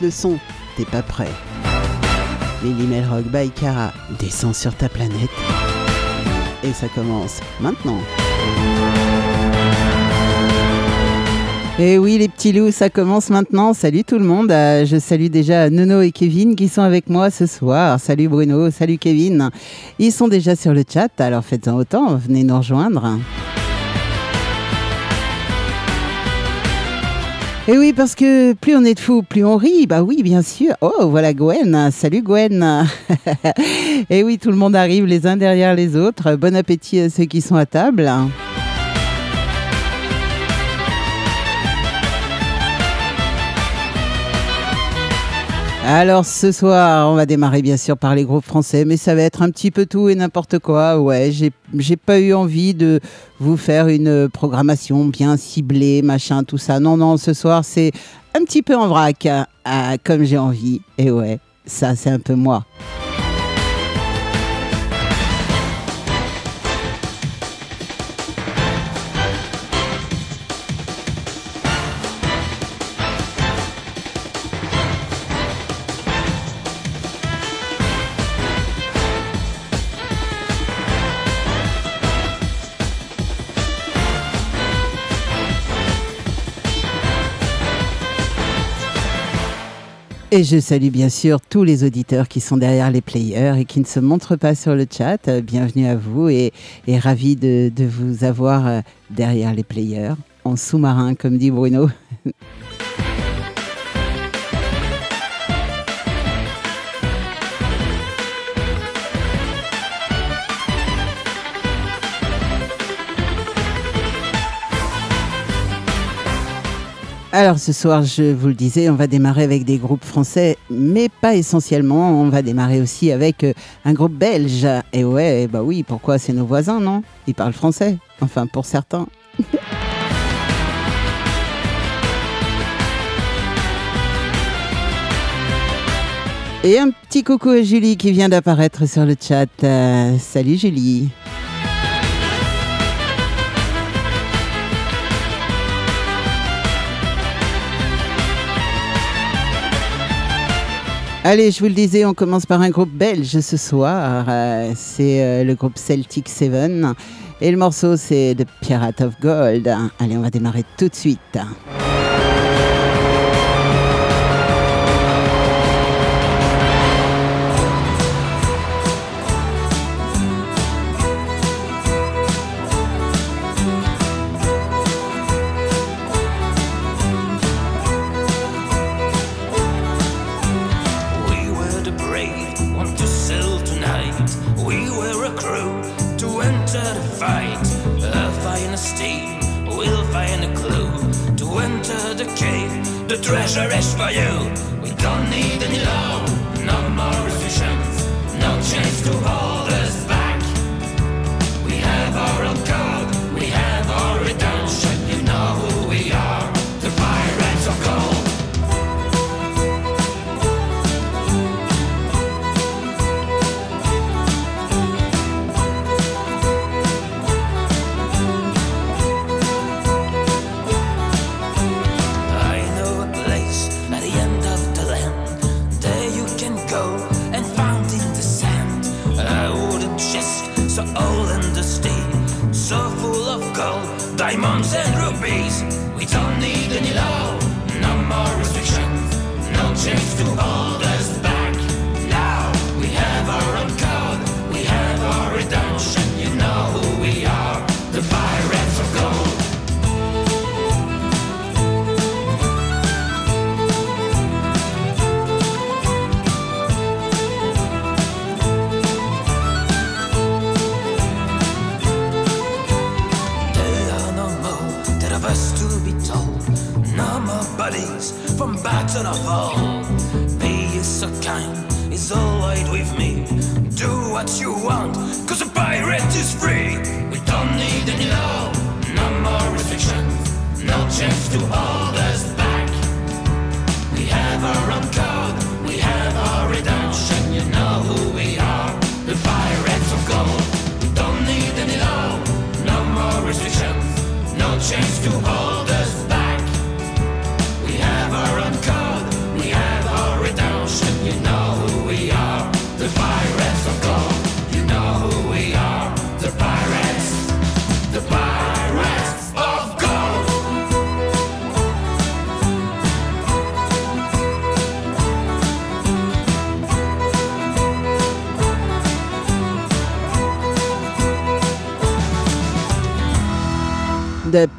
le son, t'es pas prêt. Lily Rock by Cara descend sur ta planète. Et ça commence maintenant. Et oui, les petits loups, ça commence maintenant. Salut tout le monde. Euh, je salue déjà Nono et Kevin qui sont avec moi ce soir. Salut Bruno, salut Kevin. Ils sont déjà sur le chat, alors faites-en autant, venez nous rejoindre. Et oui, parce que plus on est de fous, plus on rit. Bah oui, bien sûr. Oh, voilà Gwen. Salut Gwen. Et oui, tout le monde arrive les uns derrière les autres. Bon appétit à ceux qui sont à table. Alors ce soir, on va démarrer bien sûr par les groupes français, mais ça va être un petit peu tout et n'importe quoi. Ouais, j'ai pas eu envie de vous faire une programmation bien ciblée, machin, tout ça. Non, non, ce soir c'est un petit peu en vrac, hein, comme j'ai envie. Et ouais, ça c'est un peu moi. Et je salue bien sûr tous les auditeurs qui sont derrière les players et qui ne se montrent pas sur le chat. Bienvenue à vous et, et ravi de, de vous avoir euh, derrière les players, en sous-marin comme dit Bruno. Alors ce soir, je vous le disais, on va démarrer avec des groupes français, mais pas essentiellement. On va démarrer aussi avec euh, un groupe belge. Et ouais, bah oui, pourquoi? C'est nos voisins, non? Ils parlent français. Enfin, pour certains. Et un petit coucou à Julie qui vient d'apparaître sur le chat. Euh, salut Julie. Allez, je vous le disais, on commence par un groupe belge ce soir. Euh, c'est euh, le groupe Celtic Seven. Et le morceau, c'est The Pirate of Gold. Allez, on va démarrer tout de suite.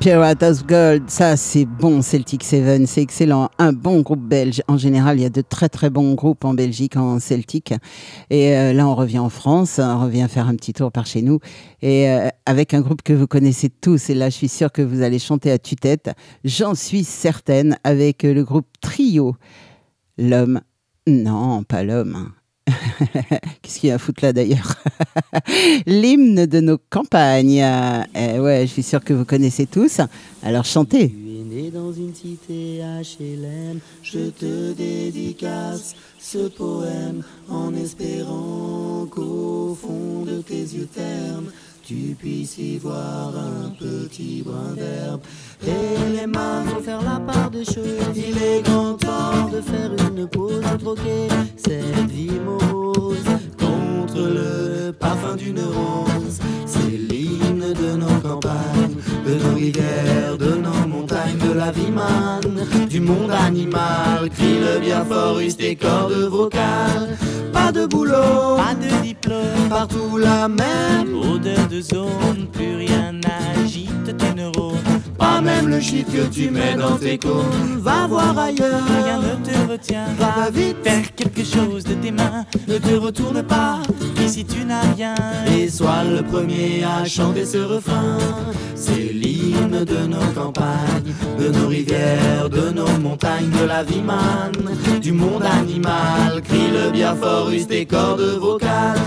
The Pirate of Gold, ça c'est bon, Celtic Seven, c'est excellent. Un bon groupe belge. En général, il y a de très très bons groupes en Belgique en Celtic. Et euh, là, on revient en France, on revient faire un petit tour par chez nous. Et euh, avec un groupe que vous connaissez tous, et là, je suis sûre que vous allez chanter à tue-tête. J'en suis certaine, avec le groupe Trio. L'homme, non, pas l'homme. Qu'est-ce qu'il y a à foutre là d'ailleurs L'hymne de nos campagnes. Eh ouais, je suis sûr que vous connaissez tous. Alors chantez. Tu es né dans une cité HLM, je te dédicace ce poème en espérant qu'au fond de tes yeux ternes tu puisses y voir un petit brin d'herbe. Et les mains vont faire la part des choses. Il est grand temps de faire une pause, de troquer cette vie morose contre le parfum d'une rose. C'est l'hymne de nos campagnes, de nos rivières, de nos montagnes, de la vie manne, du monde animal. Crie le bien fort, use tes cordes vocales. Pas de boulot, Pas de diplôme, partout la même. odeur de zone, plus rien n'agite tes neurones. Pas même le shit que tu mets dans tes cônes. Va voir Rien ailleurs. ne te retient. Va vite, Faire quelque chose de tes mains. ne te retourne pas. Ici tu n'as rien. Et sois le premier à chanter ce refrain. C'est l'hymne de nos campagnes, de nos rivières, de nos montagnes, de la vie manne, du monde animal. Crie le bien fort, use tes cordes vocales.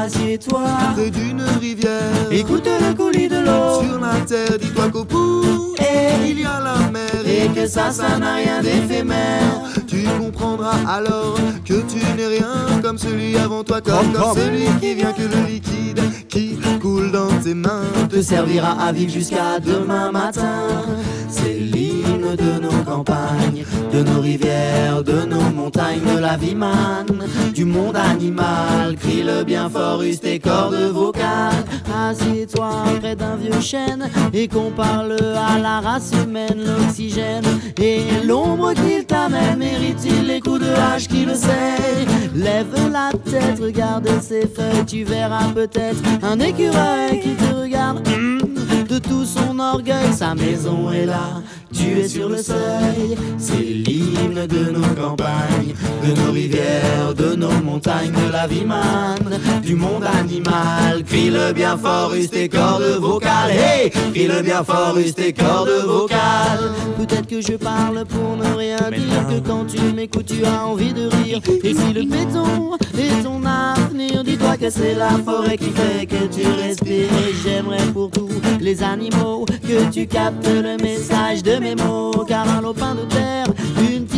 Assieds-toi près d'une rivière. écoute le coulis de l'eau. Sur la terre, dis-toi qu'au bout, Et, il y a la mer. et que ça, ça n'a rien d'éphémère. Tu comprendras alors que tu n'es rien comme celui avant toi, comme, comme celui qui vient que le liquide qui coule dans tes mains te servira à vivre jusqu'à demain matin. C'est de nos campagnes, de nos rivières, de nos montagnes, de la vie manne, du monde animal. Crie le bien fort, use cordes vocales. Assieds-toi près d'un vieux chêne et qu'on parle à la race humaine, l'oxygène et l'ombre qu'il t'amène. Mérite-t-il les coups de hache qui le sait? Lève la tête, regarde ses feuilles, tu verras peut-être un écureuil qui te regarde. hum, De tout son orgueil, sa maison est là, tu es sur le seuil. C'est l'hymne de nos campagnes, de nos rivières, de nos montagnes, de la vie manne, du monde animal. Crie le bien fort, use tes cordes vocales. Hey, crie le bien fort, use tes cordes vocales. Peut-être que je parle pour ne rien dire, que quand tu m'écoutes, tu as envie de rire. Et si le béton est ton avenir, dis-toi que c'est la forêt qui fait que tu respires. Et j'aimerais pour tous les animaux que tu captes le message de mes mots. Car un lopin de terre, une tige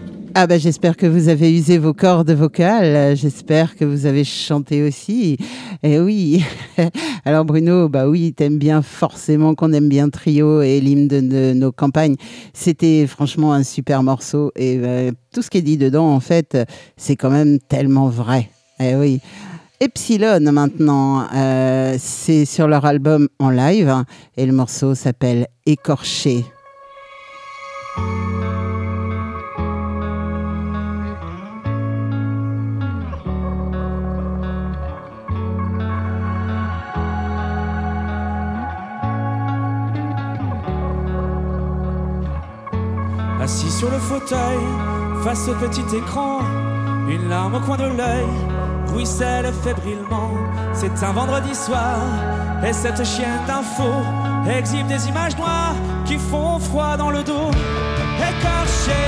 Ah bah j'espère que vous avez usé vos cordes vocales, j'espère que vous avez chanté aussi. Et oui. Alors Bruno, bah oui, t'aimes bien forcément qu'on aime bien Trio et l'hymne de, de nos campagnes. C'était franchement un super morceau et euh, tout ce qui est dit dedans en fait, c'est quand même tellement vrai. Eh oui. Epsilon maintenant, euh, c'est sur leur album en live hein, et le morceau s'appelle Écorché. Assis sur le fauteuil, face au petit écran, une larme au coin de l'œil, ruisselle fébrilement. C'est un vendredi soir, et cette chienne d'info exhibe des images noires qui font froid dans le dos. Écorché,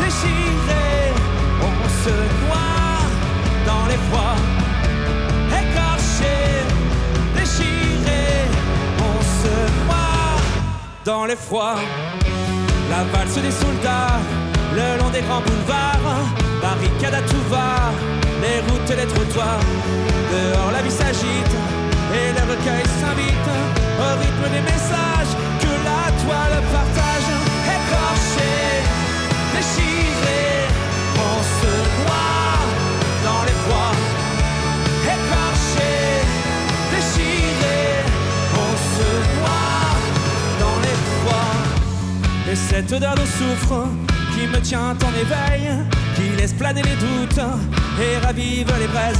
déchiré, on se noie dans les froids. On se noie dans les froids. La valse des soldats, le long des grands boulevards, barricade à tout va, les routes et les trottoirs. Dehors la vie s'agite et le recueil s'invite au rythme des messages que la toile partage. Écorché, déchiré, on se noie dans les froids. Cette odeur de soufre qui me tient en éveil, qui laisse planer les doutes et ravive les braises.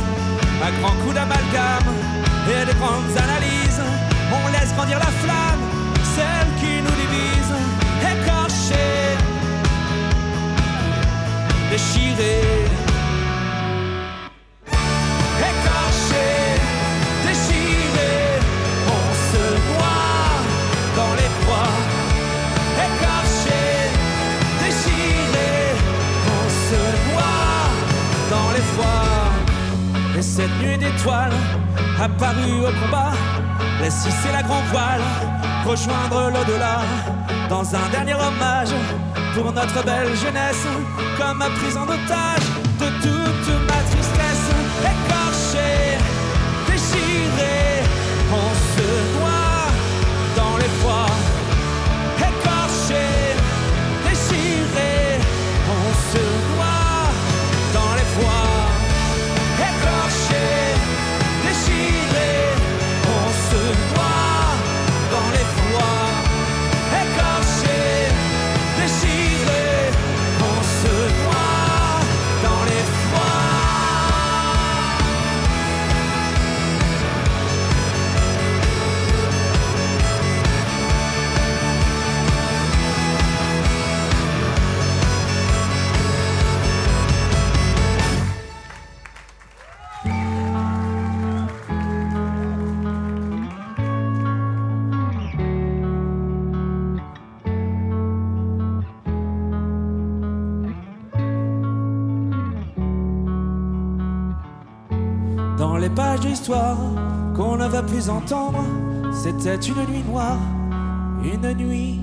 À grands coups d'amalgame et de grandes analyses, on laisse grandir la flamme, celle qui nous divise, écorchée, déchirée. Cette nuit d'étoiles apparue au combat, laisse hisser la grand voile, rejoindre l'au-delà dans un dernier hommage pour notre belle jeunesse, comme prise en otage de toute ma tristesse. Qu'on ne va plus entendre, c'était une nuit noire, une nuit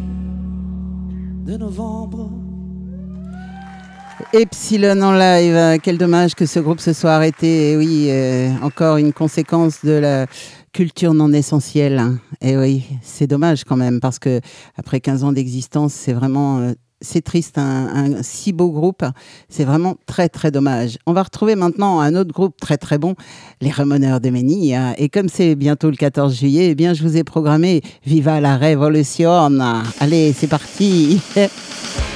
de novembre. Epsilon en live, euh, quel dommage que ce groupe se soit arrêté. Et oui, euh, encore une conséquence de la culture non essentielle. Et oui, c'est dommage quand même, parce que après 15 ans d'existence, c'est vraiment... euh, c'est triste, un, si beau groupe, c'est vraiment très très dommage. On va retrouver maintenant un autre groupe très très bon, les Ramoneurs de Ménil. Et comme c'est bientôt le 14 juillet, eh bien je vous ai programmé Viva la Révolution. Allez, c'est parti.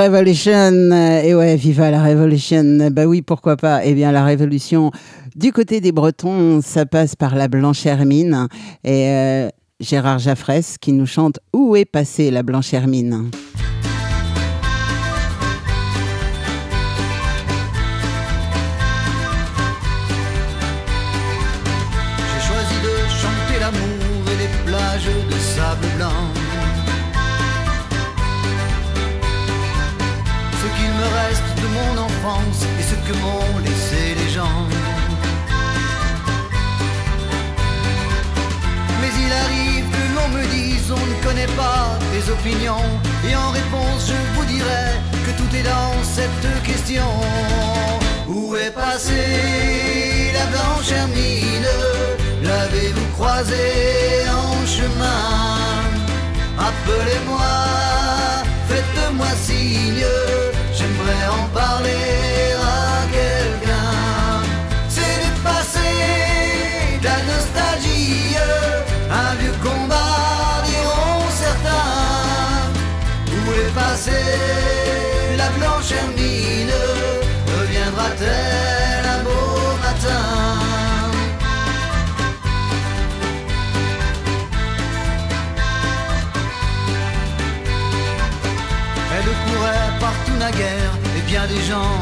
Revolution, et ouais, viva la Revolution. Bah oui, pourquoi pas. Eh bien, la révolution du côté des Bretons, ça passe par la Blanche Hermine et euh, Gérard Jaffresse qui nous chante Où est passée la Blanche Hermine on ne connaît pas tes opinions. Et en réponse je vous dirai que tout est dans cette question. Où est passée la blanche hermine? L'avez-vous croisée en chemin? Appelez-moi, faites-moi signe, j'aimerais en parler Beau matin. Elle courait partout naguère et bien des gens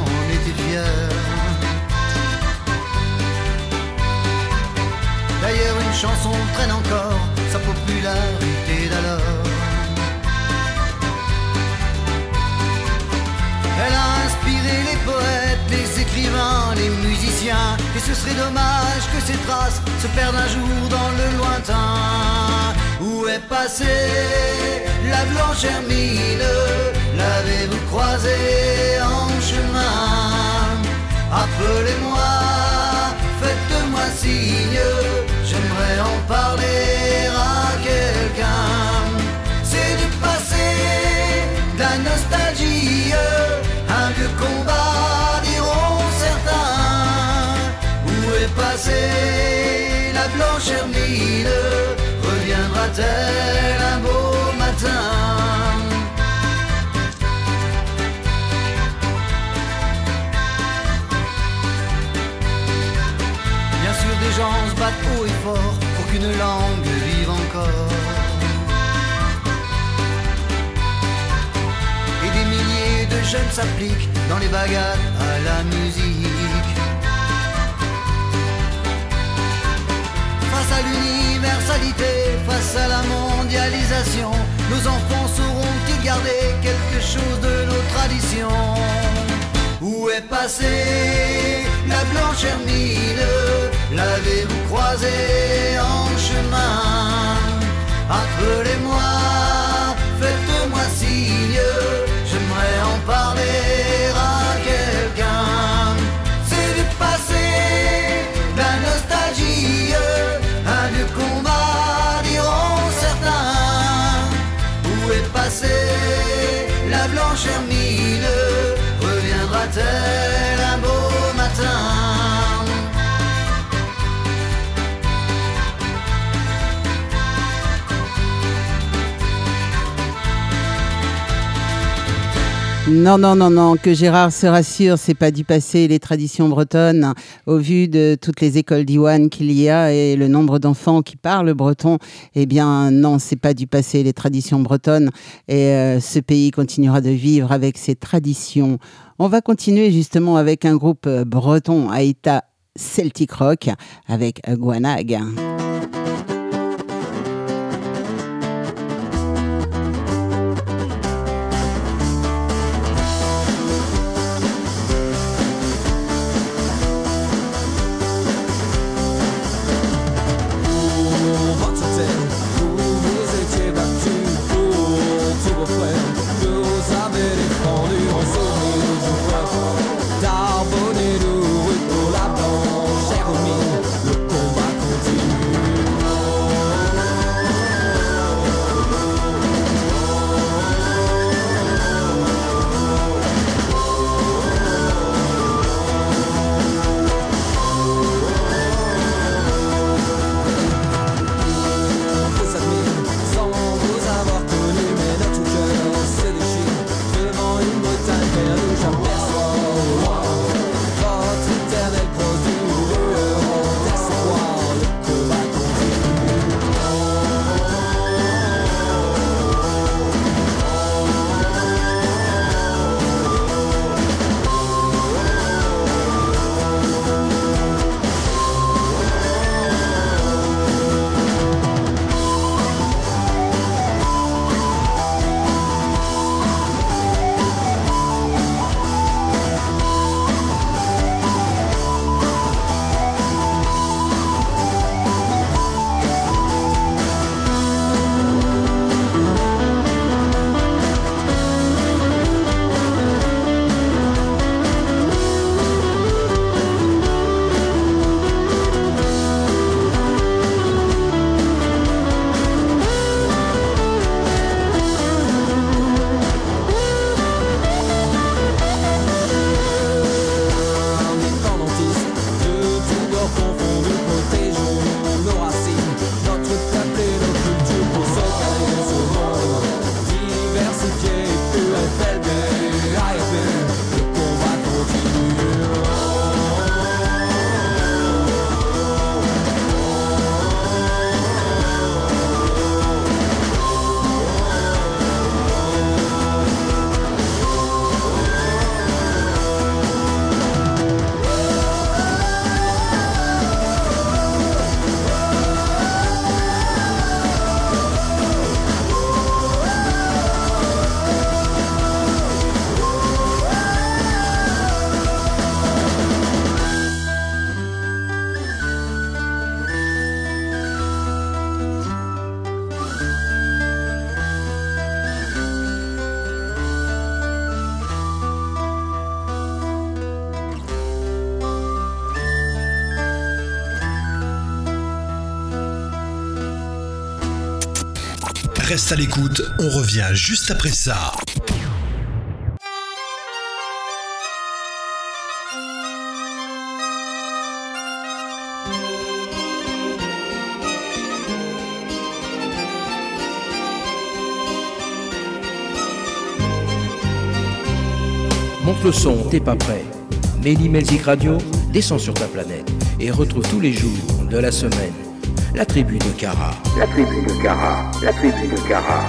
serait dommage que ces traces se perdent un jour dans le lointain. Où est passée la blanche hermine? L'avez-vous croisée en chemin? Appelez-moi, faites-moi signe, j'aimerais en parler hermine Reviendra-t-elle un beau matin Bien sûr, des gens se battent haut et fort pour qu'une langue vive encore. Et des milliers de jeunes s'appliquent dans les bagarres à la musique. L'universalité, face à la mondialisation, nos enfants sauront-ils garder quelque chose de nos traditions. Où est passée la blanche hermine? L'avez-vous croisée en chemin? Appelez-moi, faites-moi signe, j'aimerais en parler La blanche hermine Reviendra-t-elle un beau matin? Non, non, non, non, que Gérard se rassure, c'est pas du passé les traditions bretonnes. Au vu de toutes les écoles d'Iwan qu'il y a et le nombre d'enfants qui parlent breton, eh bien non, c'est pas du passé les traditions bretonnes. Et euh, ce pays continuera de vivre avec ses traditions. On va continuer justement avec un groupe breton, Aïta Celtic Rock, avec Guanag. Reste à l'écoute, on revient juste après ça. Monte le son, t'es pas prêt. Melly Melzik Radio, descend sur ta planète et retrouve tous les jours de la semaine la tribu de Cara. La tribu de Cara, la tribu de Cara.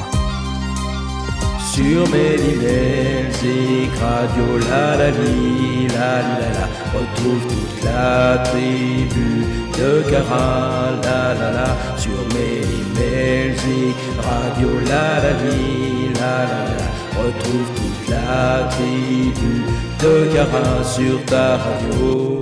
Sur Melly Melzik Radio, la la li, la la la, retrouve toute la tribu de Cara, la la la, sur Melly Melzik Radio, la la li, la la la, retrouve toute la tribu de Cara sur ta radio.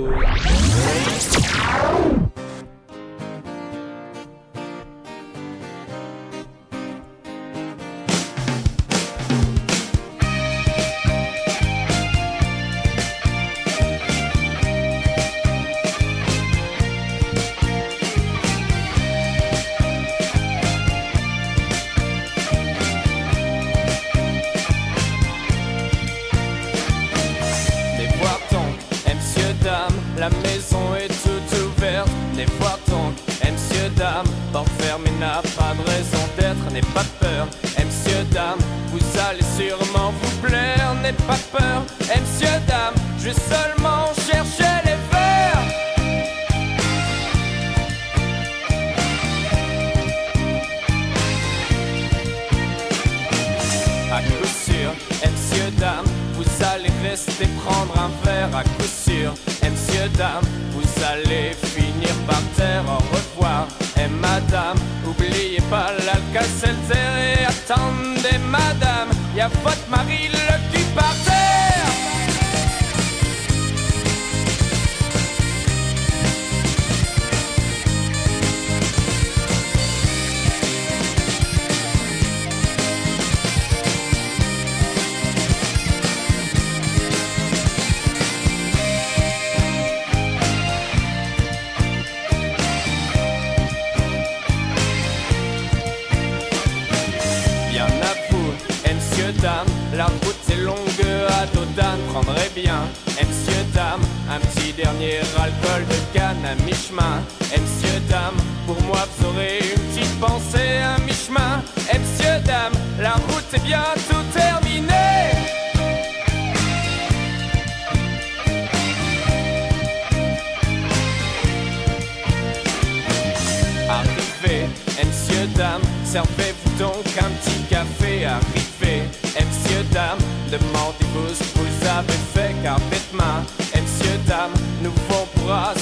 Eh, monsieur, dame, servez-vous donc un petit café. Arrivez, eh, monsieur, dame, demandez-vous ce que vous avez fait, car demain, eh, monsieur, dame, nous on pourra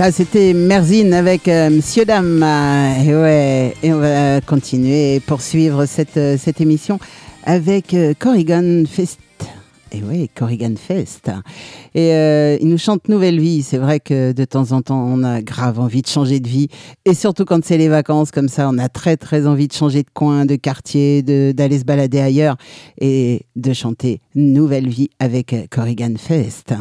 Ça, c'était Merzine avec euh, Monsieur Dame. Euh, et, ouais, et on va continuer et poursuivre cette, euh, cette émission avec euh, Corrigan Fest. Et oui, Corrigan Fest. Et euh, il nous chante Nouvelle Vie. C'est vrai que de temps en temps, on a grave envie de changer de vie. Et surtout quand c'est les vacances, comme ça, on a très très envie de changer de coin, de quartier, d'aller se balader ailleurs et de chanter Nouvelle Vie avec Corrigan Fest.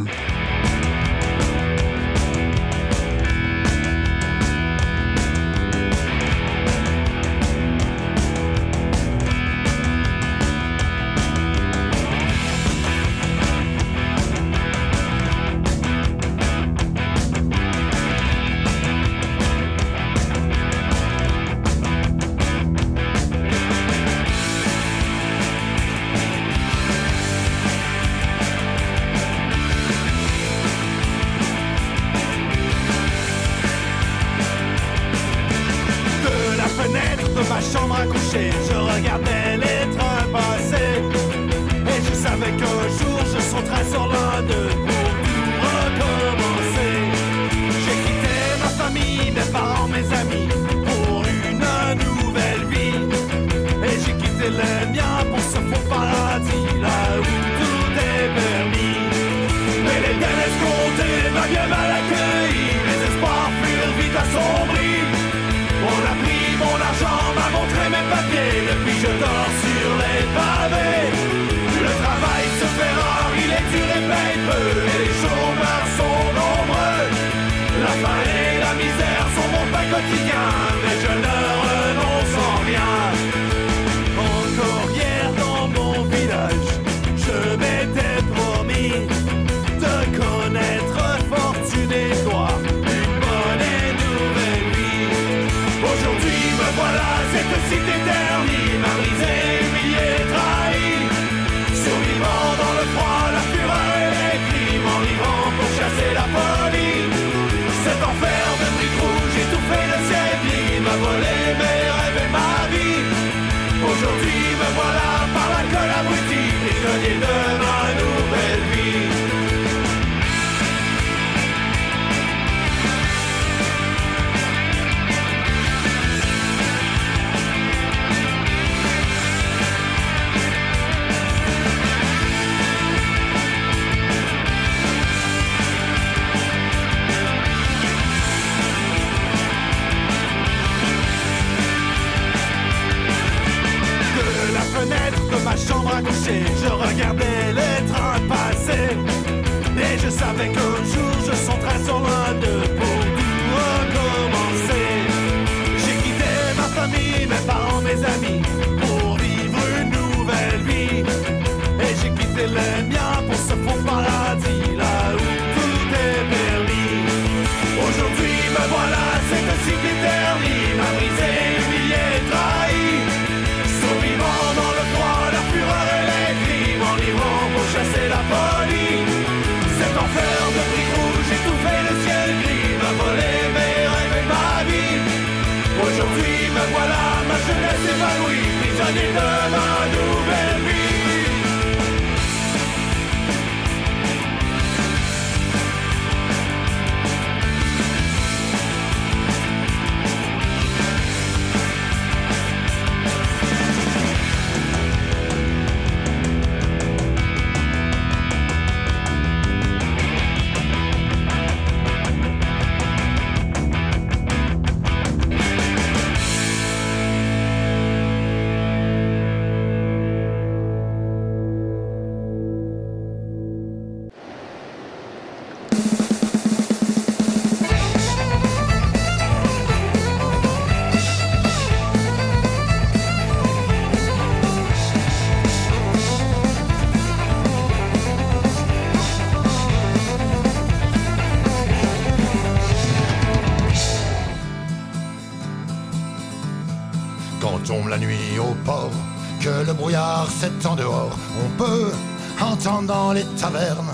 dans les tavernes,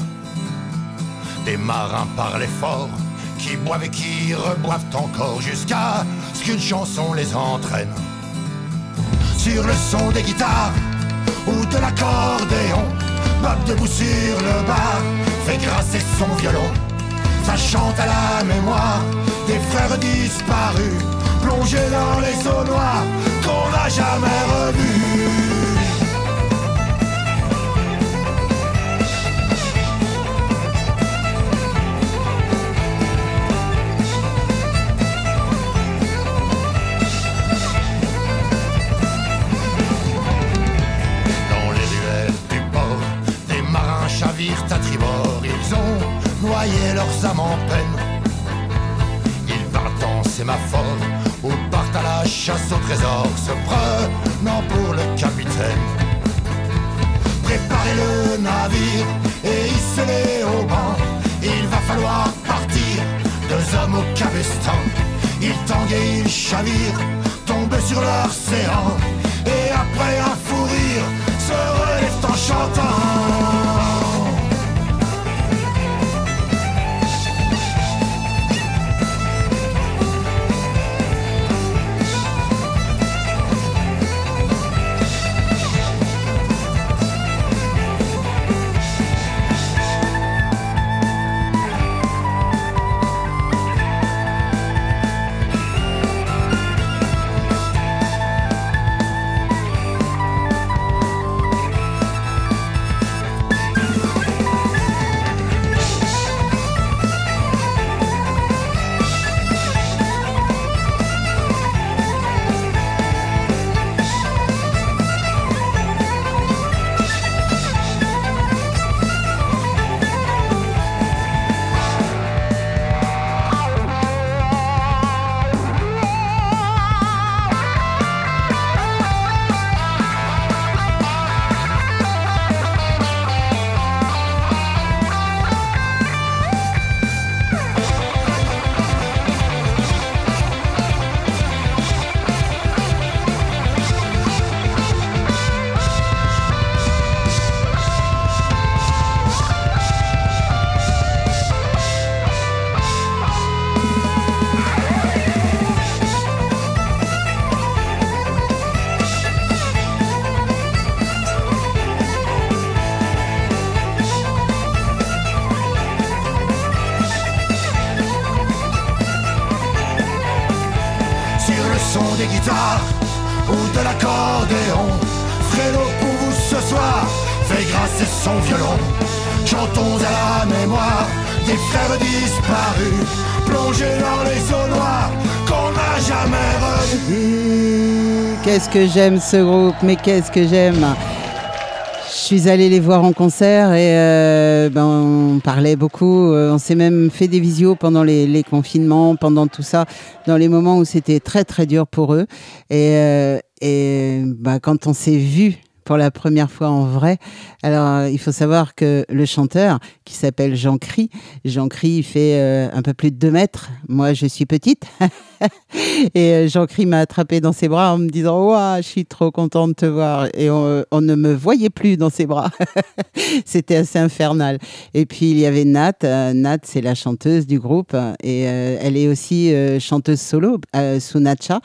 des marins par fort, qui boivent et qui reboivent encore jusqu'à ce qu'une chanson les entraîne. Sur le son des guitares ou de l'accordéon, Bob debout sur le bar fait grasser son violon. Ça chante à la mémoire des frères disparus, plongés dans les eaux noires qu'on n'a jamais revus. Qu'est-ce que j'aime ce groupe, mais qu'est-ce que j'aime? Je suis allée les voir en concert et euh, ben, on parlait beaucoup. euh, on s'est même fait des visios pendant les, confinements, pendant tout ça, dans les moments où c'était très très dur pour eux. Et, euh, et ben, quand on s'est vu pour la première fois en vrai, alors il faut savoir que le chanteur qui s'appelle Jean Cry, Jean Cry il fait un peu plus de 2 mètres. Moi je suis petite. Et euh, Jean Cry m'a attrapé dans ses bras en me disant Ouah, je suis trop content de te voir. Et on, ne me voyait plus dans ses bras. C'était assez infernal. Et puis il y avait Nat. Euh, Nat, c'est la chanteuse du groupe. Et euh, elle est aussi chanteuse solo euh, sous Natcha.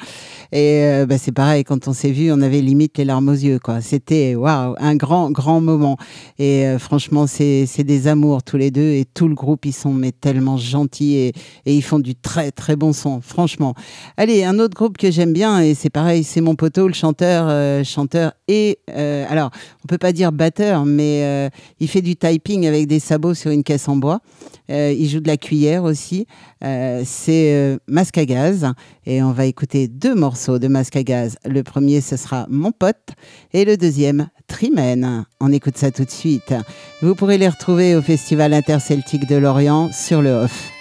Et bah, c'est pareil, quand on s'est vu, on avait limite les larmes aux yeux. C'était waouh, un grand, grand moment. Et franchement, c'est c'est des amours tous les deux. Et tout le groupe, ils sont mais tellement gentils et ils font du très, très bon son. Franchement. Allez, un autre groupe que j'aime bien, et c'est pareil, c'est mon poteau, le chanteur, euh, chanteur et euh, alors on peut pas dire batteur, mais euh, il fait du typing avec des sabots sur une caisse en bois. Il joue de la cuillère aussi. C'est Masque à gaz, et on va écouter deux morceaux de Masque à gaz. Le premier, ce sera Mon pote, et le deuxième, Trimène. On écoute ça tout de suite. Vous pourrez les retrouver au Festival interceltique de Lorient sur le off.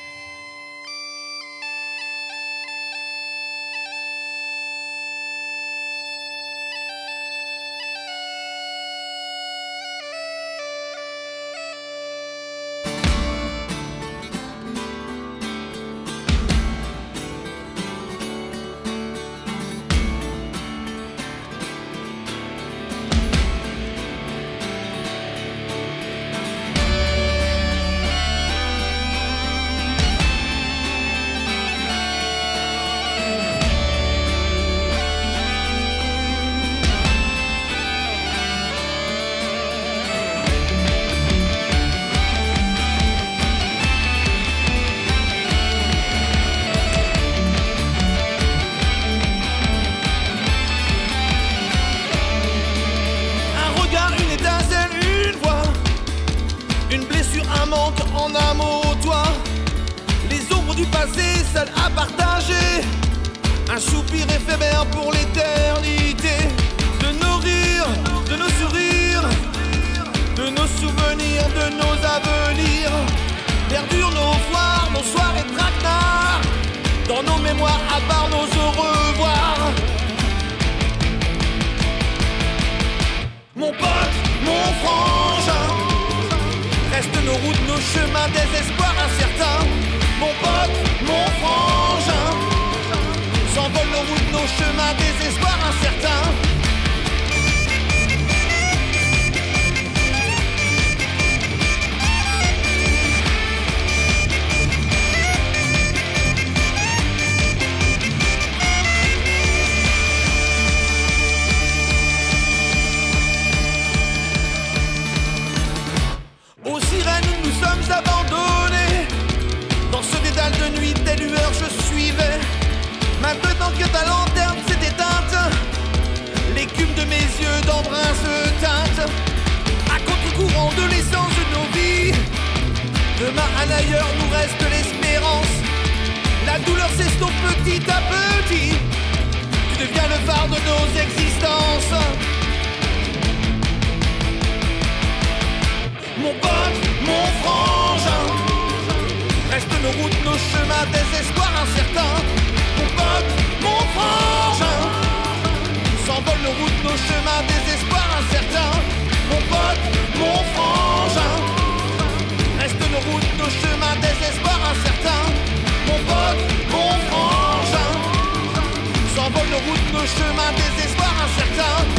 Du passé, seules à partager. Un soupir éphémère pour l'éternité. De nos rires, de nos sourires, de nos souvenirs, de nos avenirs. Perdurent nos foires, nos soirées traquenards. Dans nos mémoires, à part nos au revoir. Mon pote, mon frangin Restent nos routes, nos chemins, désespoir incertain Mon pote, mon frangin S'envolent nos routes, nos chemins, désespoir incertain Maintenant que ta lanterne s'est éteinte, l'écume de mes yeux d'embrun se teinte. À contre-courant de l'essence de nos vies, demain un ailleurs nous reste l'espérance. La douleur s'estompe petit à petit. Tu deviens le phare de nos existences. Mon pote, mon frangin Restent nos routes, nos chemins, désespoir incertain Mon pote, mon frangin. S'envolent nos routes, nos chemins, désespoir incertain Mon pote, mon frangin. Restent nos routes, nos chemins, désespoir incertain Mon pote, mon frangin. S'envolent nos routes, nos chemins, désespoir incertain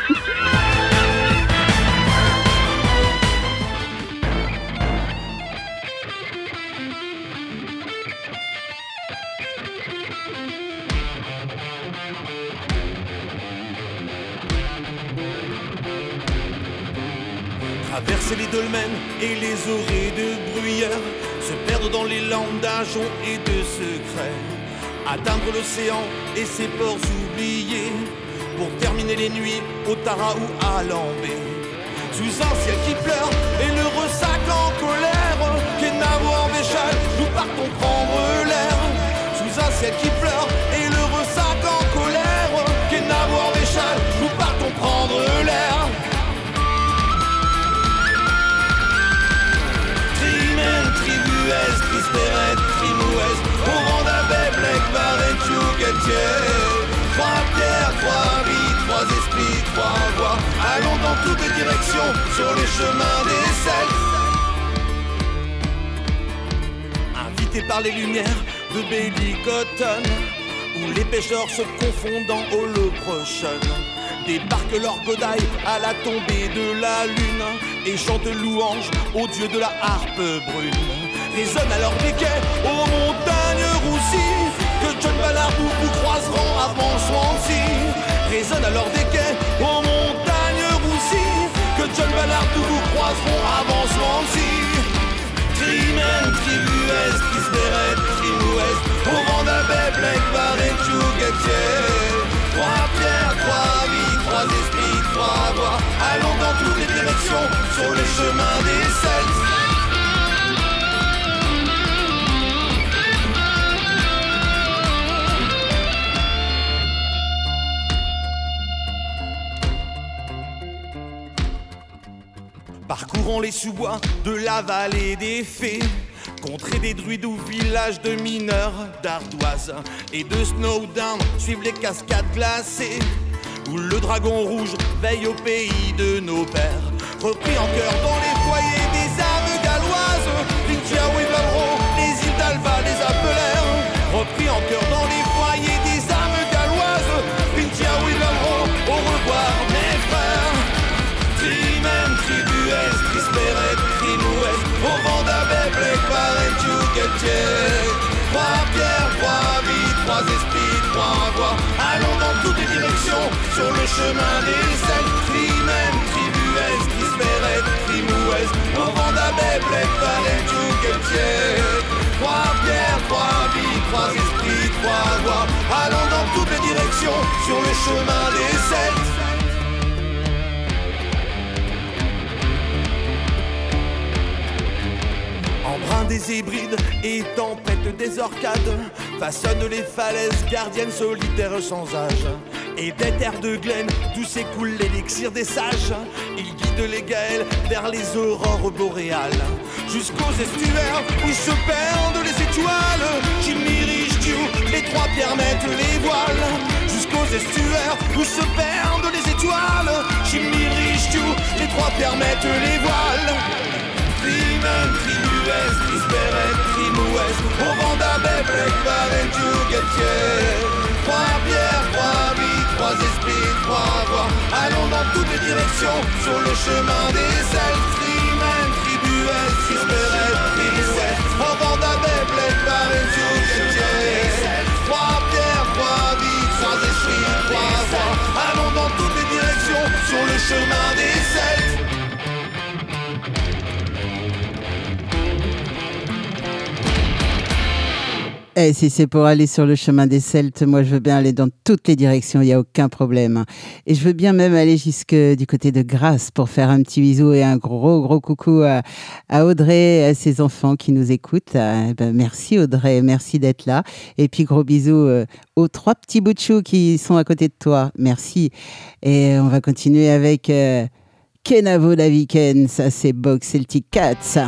et ses ports oubliés, pour terminer les nuits au Tara ou à Lambé. Sous un ciel qui pleure et le ressac en colère, Kenavo en Béchal, nous partons prendre l'air. Sous un ciel qui pleure chemins des. Invités par les lumières de Bailey Cotton, où les pêcheurs se confondant au Leprechaun débarquent leur godaille à la tombée de la lune et chantent louange au dieu de la harpe brune. Résonne alors des quais aux montagnes roussies que John Ballard vous croiseront avant Swansea. Résonne alors des quais aux montagnes John Ballard nous vous croiseront avant Swansea. Trimen, tribuès, trisperet, trimouès, au vent d'abbé, blek, barret. Trois pierres, trois vies, trois esprits, trois voix. Allons dans toutes les directions sur le chemin des Celtes. Les sous-bois de la vallée des fées, contrée des druides ou villages de mineurs d'ardoise et de Snowdown suivent les cascades glacées, où le dragon rouge veille au pays de nos pères, repris en cœur dans les foyers des armes galloises, Vintia Allons dans toutes les directions sur le chemin des Celtes. Trimen, tribuès, trisperet, trimouès, d'abbé, blek, barret, tchouquetier. Trois pierres, trois vies, trois esprits, trois voix. Allons dans toutes les directions sur le chemin des Celtes. Embrun des hybrides et tempête des orcades Façonnent les falaises gardiennes solitaires sans âge. Et des terres de glaine d'où s'écoule l'élixir des sages. Ils guident les gaëls vers les aurores boréales. Jusqu'aux estuaires où se perdent les étoiles. Jimmy Riche les trois pierres les voiles. Jusqu'aux estuaires où se perdent les étoiles. Jimmy les trois pierres mettent les voiles Trimen, tribuès, trisperet, trimouès Au blek, barret, tchouguetier Trois pierres, trois vies, trois esprits, trois voix. Allons dans toutes les directions sur le chemin des Celtes Trimen, tribuès, trisperet, trimouès Au vent d'abbé, blek, Eh, si c'est pour aller sur le chemin des Celtes, moi je veux bien aller dans toutes les directions, il n'y a aucun problème. Et je veux bien même aller jusque du côté de Grasse pour faire un petit bisou et un gros gros coucou à, Audrey et à ses enfants qui nous écoutent. Eh ben, merci Audrey, merci d'être là. Et puis gros bisous euh, aux trois petits bouts de chou qui sont à côté de toi. Merci. Et on va continuer avec euh, Kenavo la Weekend, ça c'est Box Celtic Cats.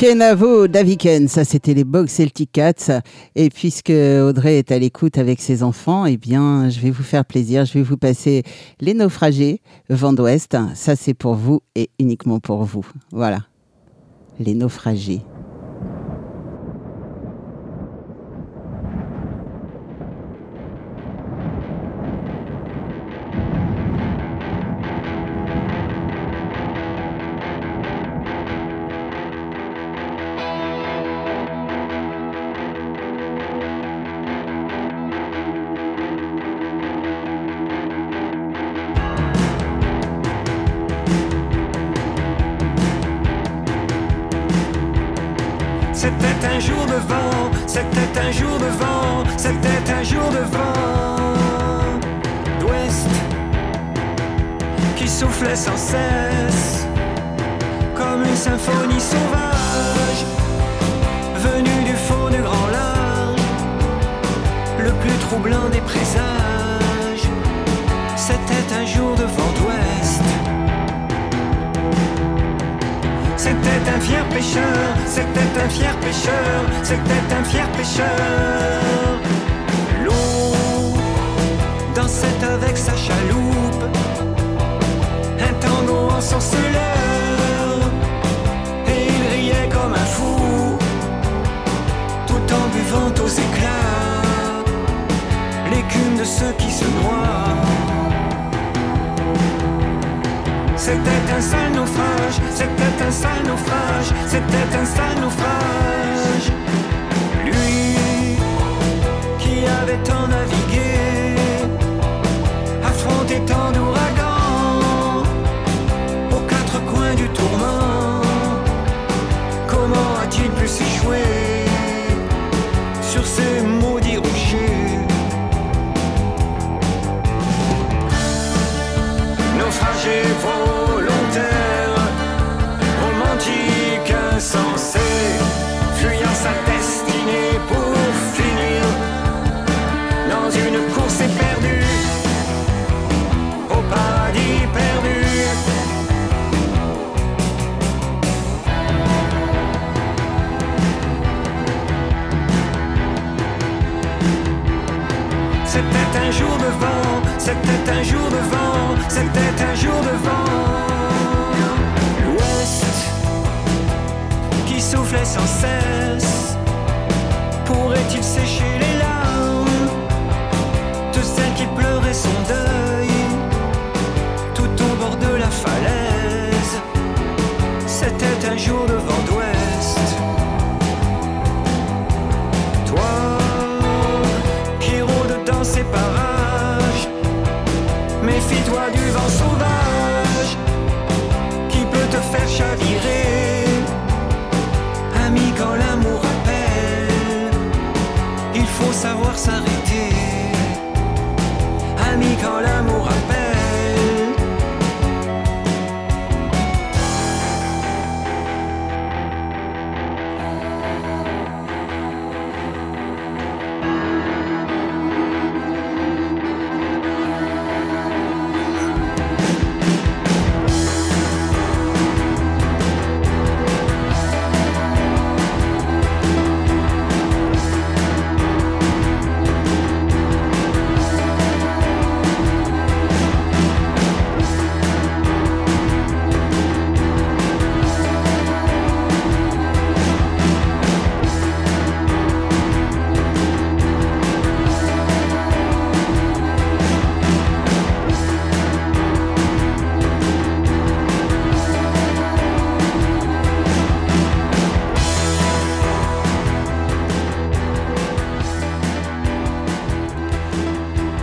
Kenavo Daviken, ça c'était les Bog Celtic Cats. Et puisque Audrey est à l'écoute avec ses enfants, eh bien, je vais vous faire plaisir. Je vais vous passer Les Naufragés, Vent d'Ouest. Ça c'est pour vous et uniquement pour vous. Voilà. Les Naufragés.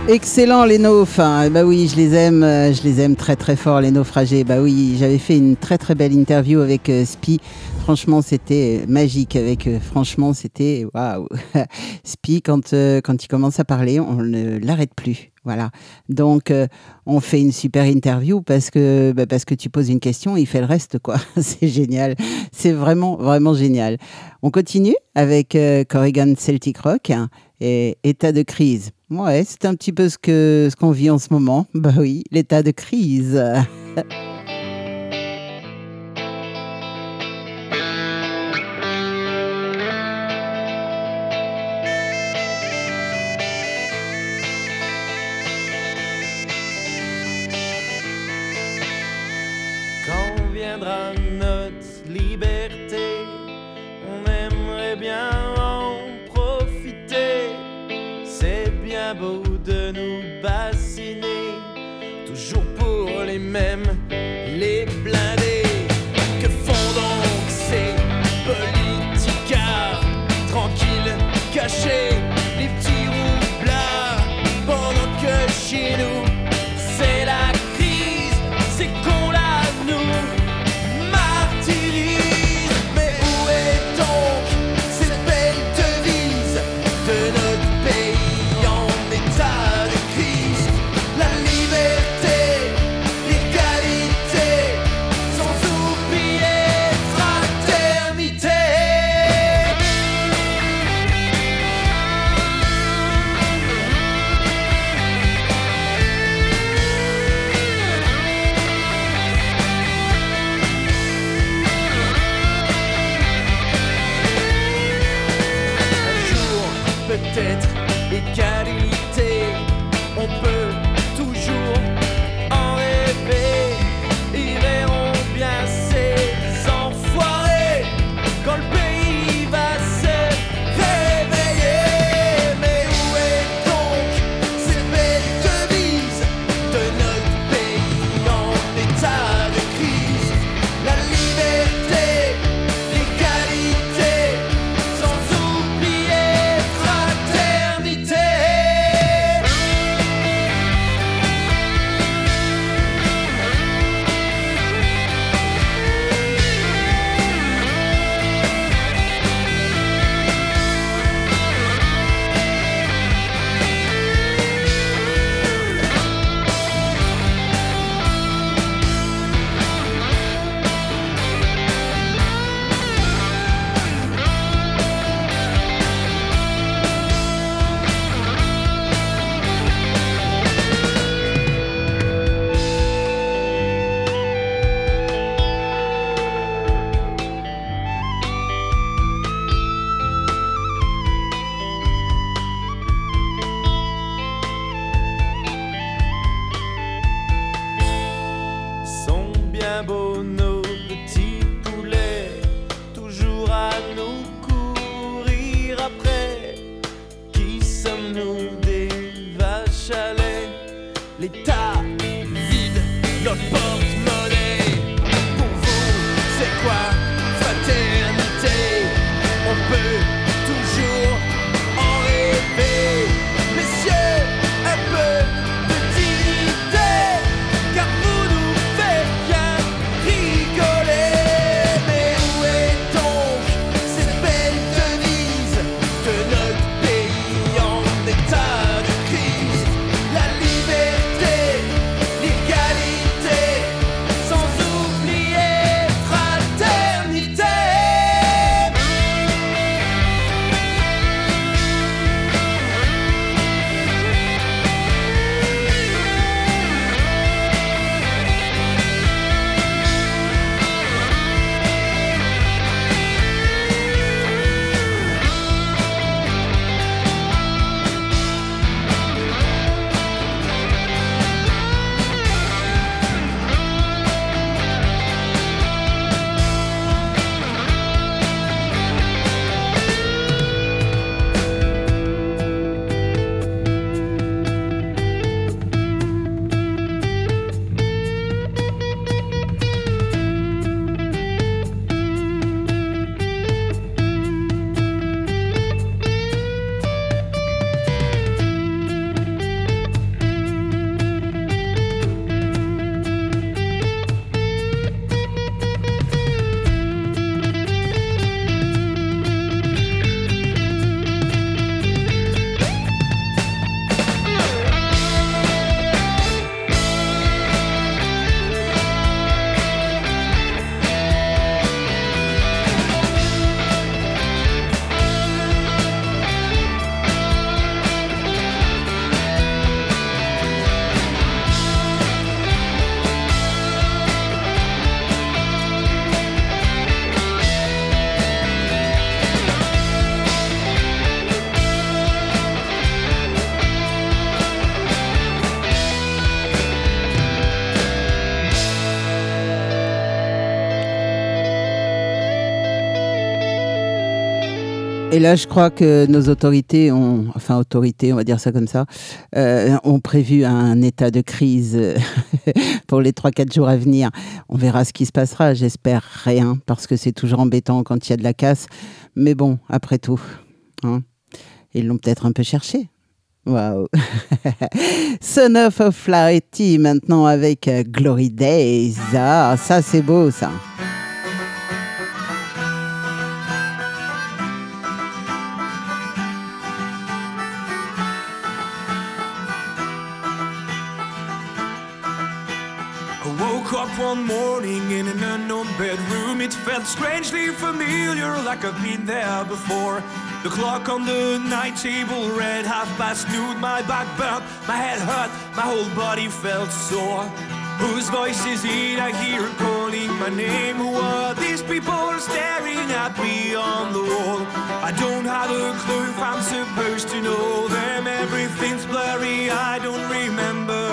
Excellent les naufs. hein. Bah oui, je les aime, euh, je les aime très très fort les naufragés. Bah oui, j'avais fait une très très belle interview avec euh, Spi. Franchement, c'était magique. Avec euh, franchement, c'était waouh. Spi, quand euh, quand il commence à parler, on ne l'arrête plus. Voilà. Donc, euh, on fait une super interview parce que bah, parce que tu poses une question, il fait le reste quoi. C'est génial. C'est vraiment vraiment génial. On continue avec euh, Corrigan Celtic Rock et état de crise. Ouais, c'est un petit peu ce que ce qu'on vit en ce moment. Bah oui, l'état de crise. mêmes, les blindés. Et là, je crois que nos autorités ont, enfin autorités, on va dire ça comme ça, euh, ont prévu un état de crise euh, pour les 3-4 jours à venir. On verra ce qui se passera. J'espère rien, parce que c'est toujours embêtant quand il y a de la casse. Mais bon, après tout, hein, ils l'ont peut-être un peu cherché. Waouh! Son of Flaherty maintenant avec euh, Glory Days. Ah, ça c'est beau ça. Morning in an unknown bedroom. It felt strangely familiar, like I've been there before. The clock on the night table read half past noon. My back burned, my head hurt, my whole body felt sore. Whose voice is it I hear calling my name? Who are these people staring at me on the wall? I don't have a clue if I'm supposed to know them. Everything's blurry, I don't remember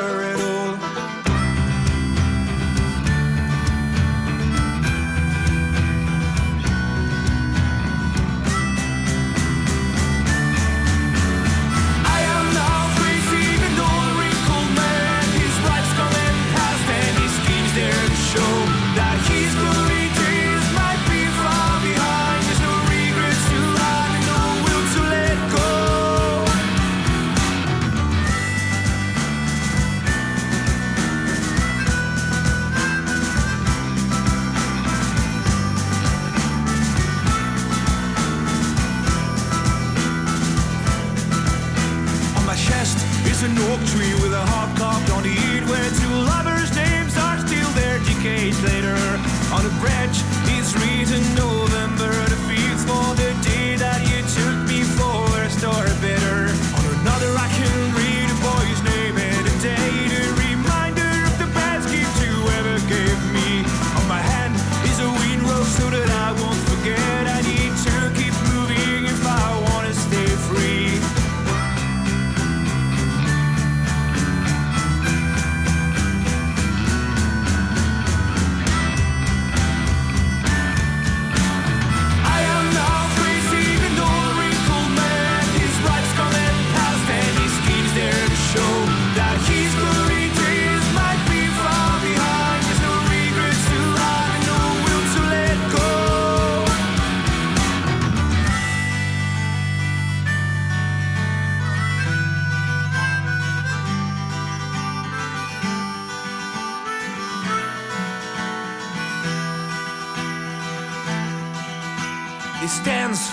an oak tree with a heart carved on it Where two lovers' names are still there decades later. On a branch is written November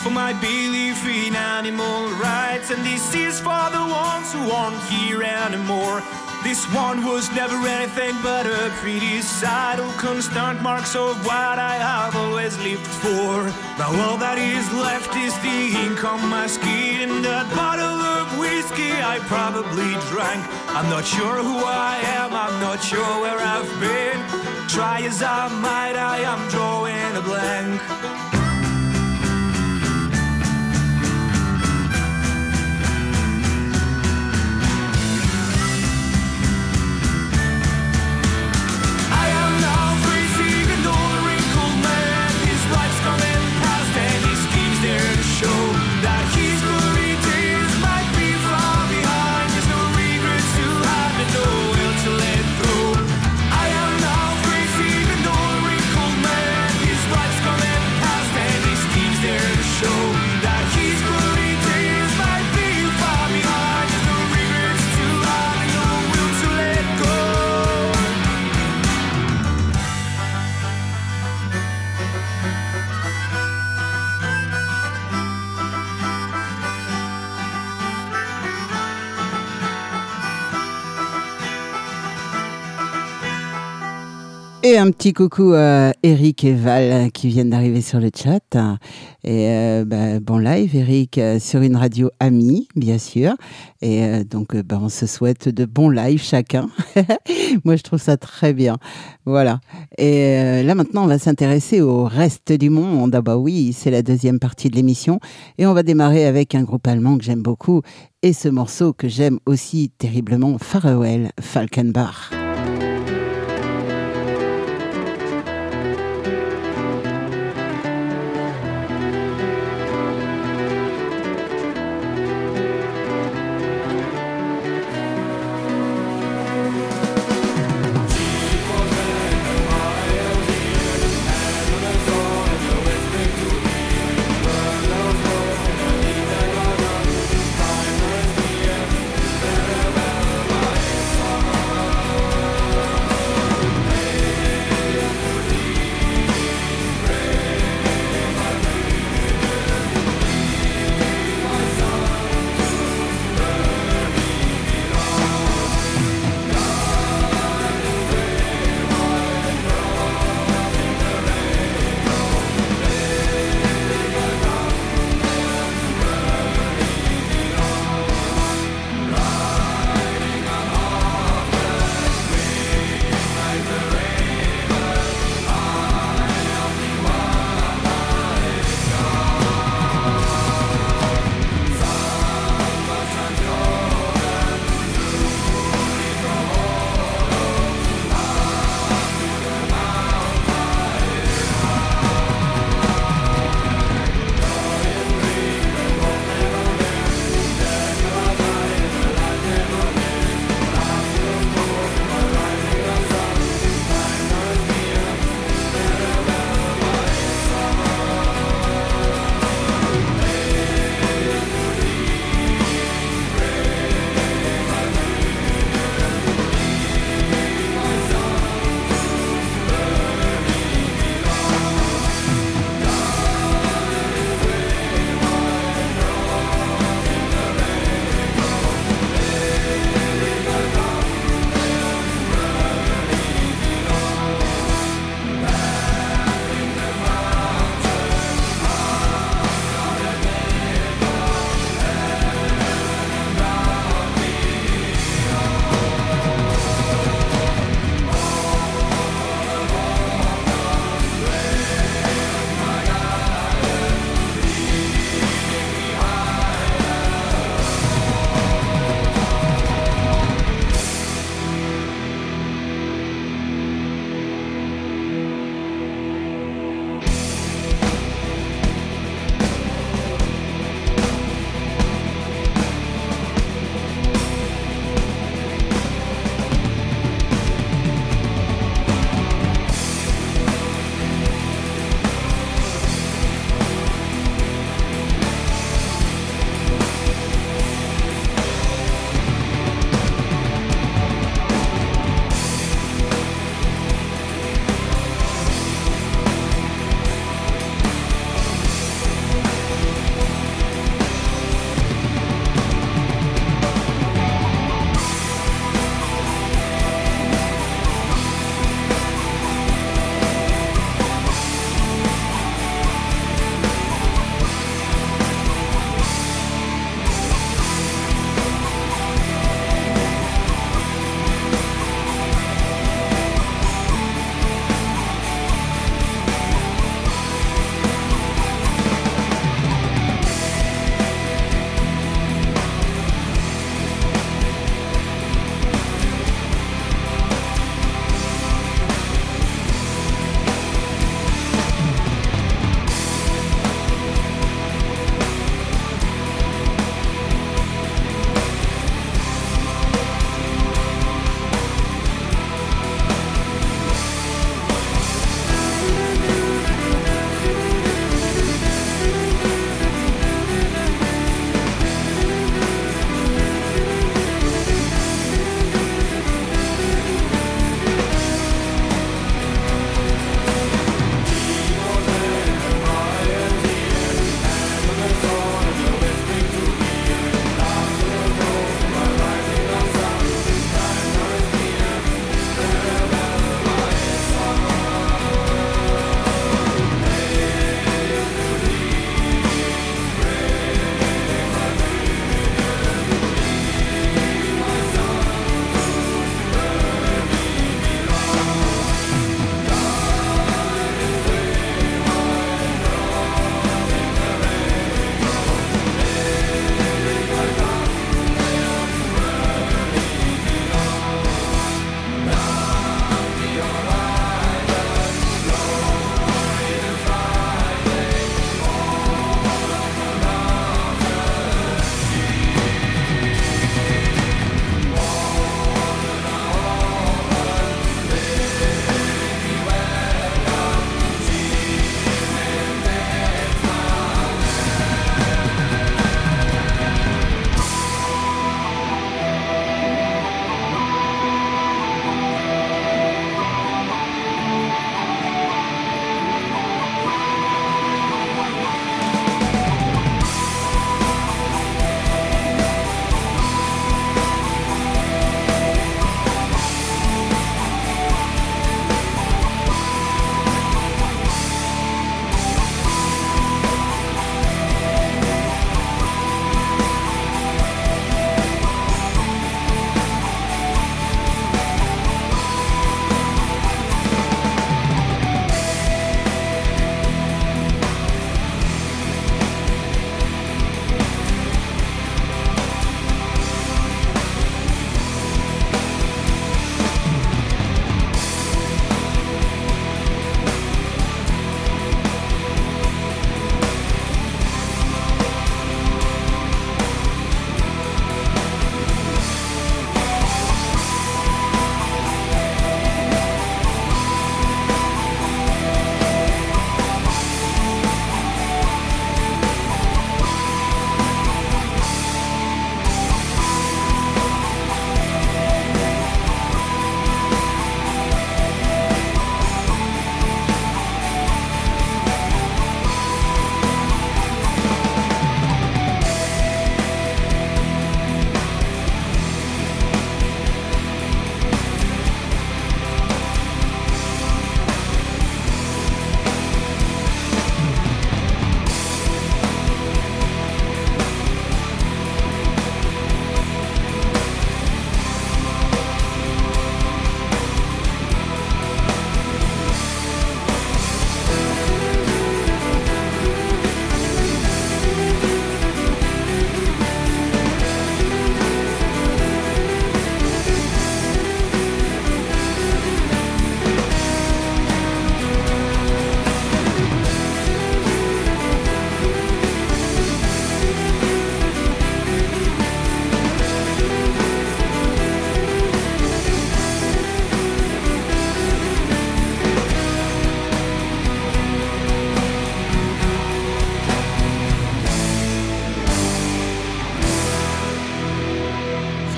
for my belief in animal rights, and this is for the ones who aren't here anymore. This one was never anything but a pretty all constant marks of what I have always lived for. Now all that is left is the ink on my skin and that bottle of whiskey I probably drank. I'm not sure who I am, I'm not sure where I've been. Try as I might, I am drawing a blank. Un petit coucou à Eric et Val qui viennent d'arriver sur le chat. Et euh, bah, bon live, Eric, euh, sur une radio amie, bien sûr. Et euh, donc, bah, on se souhaite de bons lives chacun. Moi, je trouve ça très bien. Voilà. Et là, maintenant, on va s'intéresser au reste du monde. Ah bah oui, c'est la deuxième partie de l'émission. Et on va démarrer avec un groupe allemand que j'aime beaucoup. Et ce morceau que j'aime aussi terriblement, Farewell Falkenbach.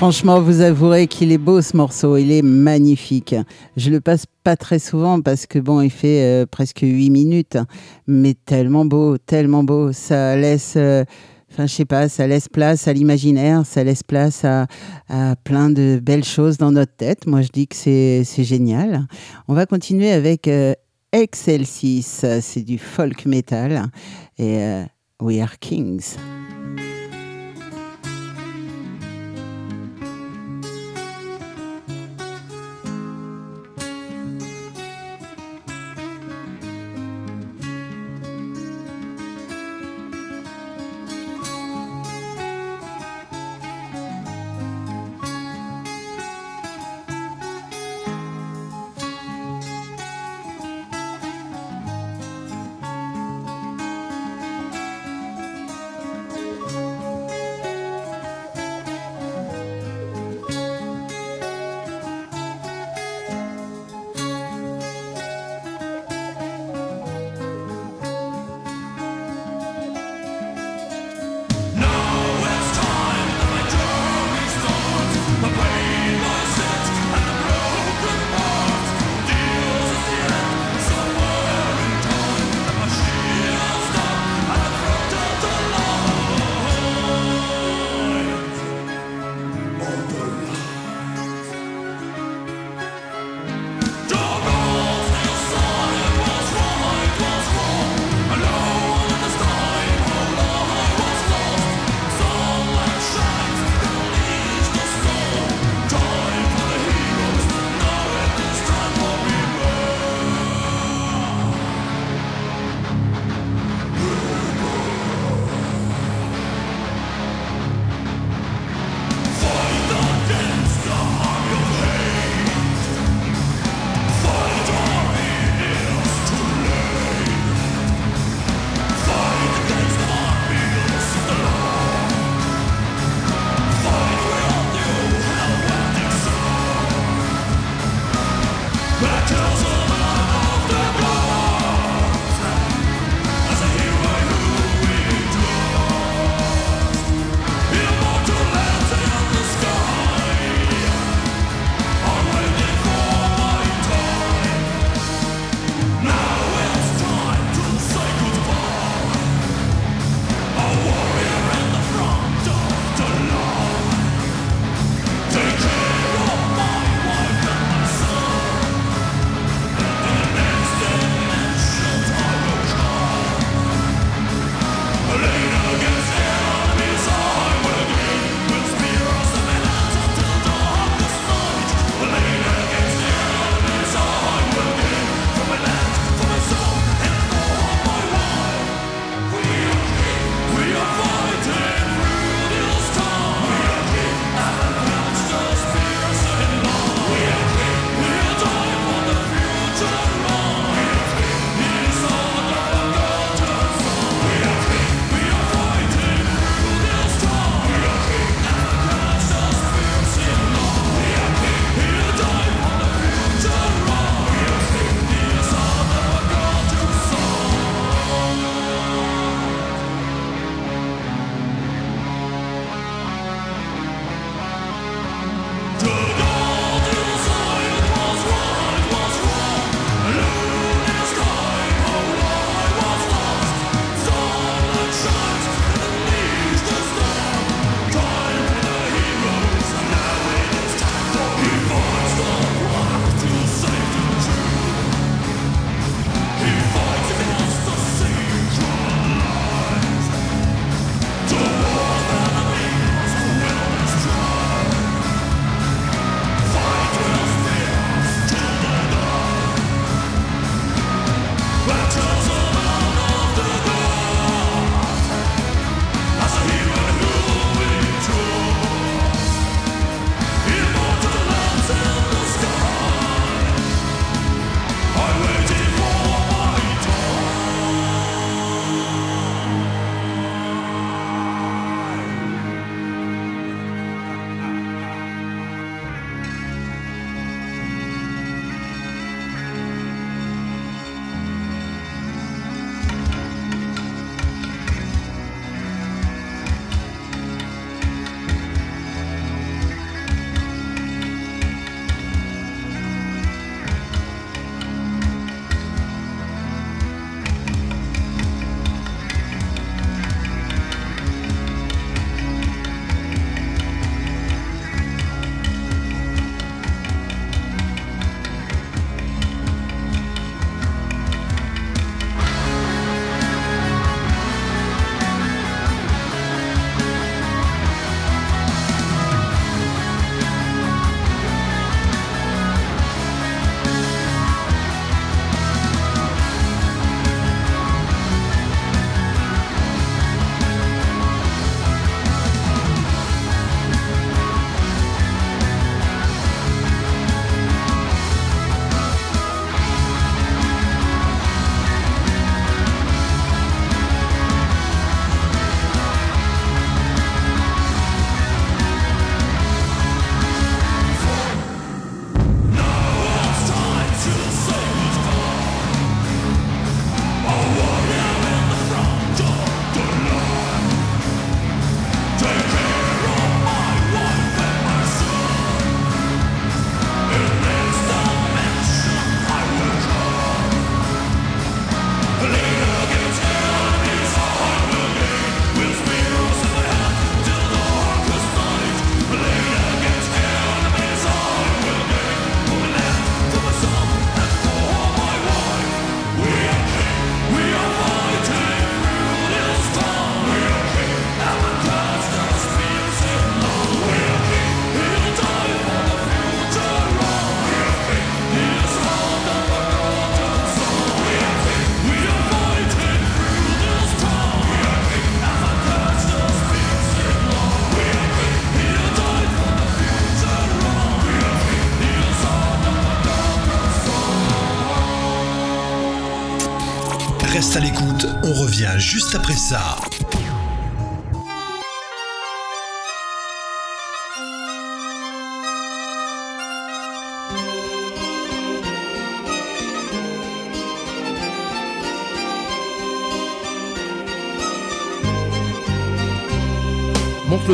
Franchement, vous avouerez qu'il est beau ce morceau, il est magnifique. Je le passe pas très souvent parce que bon, il fait euh, presque 8 minutes, mais tellement beau, tellement beau. Ça laisse, euh, enfin, je sais pas, ça laisse place à l'imaginaire, ça laisse place à, plein de belles choses dans notre tête. Moi, je dis que c'est génial. On va continuer avec euh, Excel6, c'est du folk metal et euh, We Are Kings.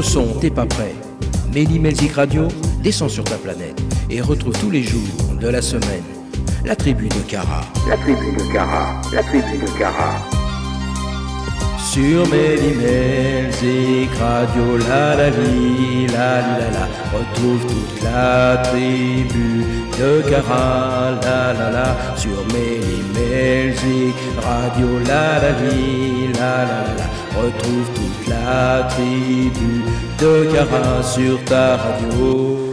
Son, t'es pas prêt. Méli Melzik Radio, descend sur ta planète et retrouve tous les jours de la semaine la tribu de Cara. La tribu de Cara, la tribu de Cara. Sur Méli Melzik Radio, la la li, la la la, retrouve toute la tribu de Cara, la la la, sur Melzik Radio, la la la la la, la, retrouve toute la tribu de Cara sur ta radio.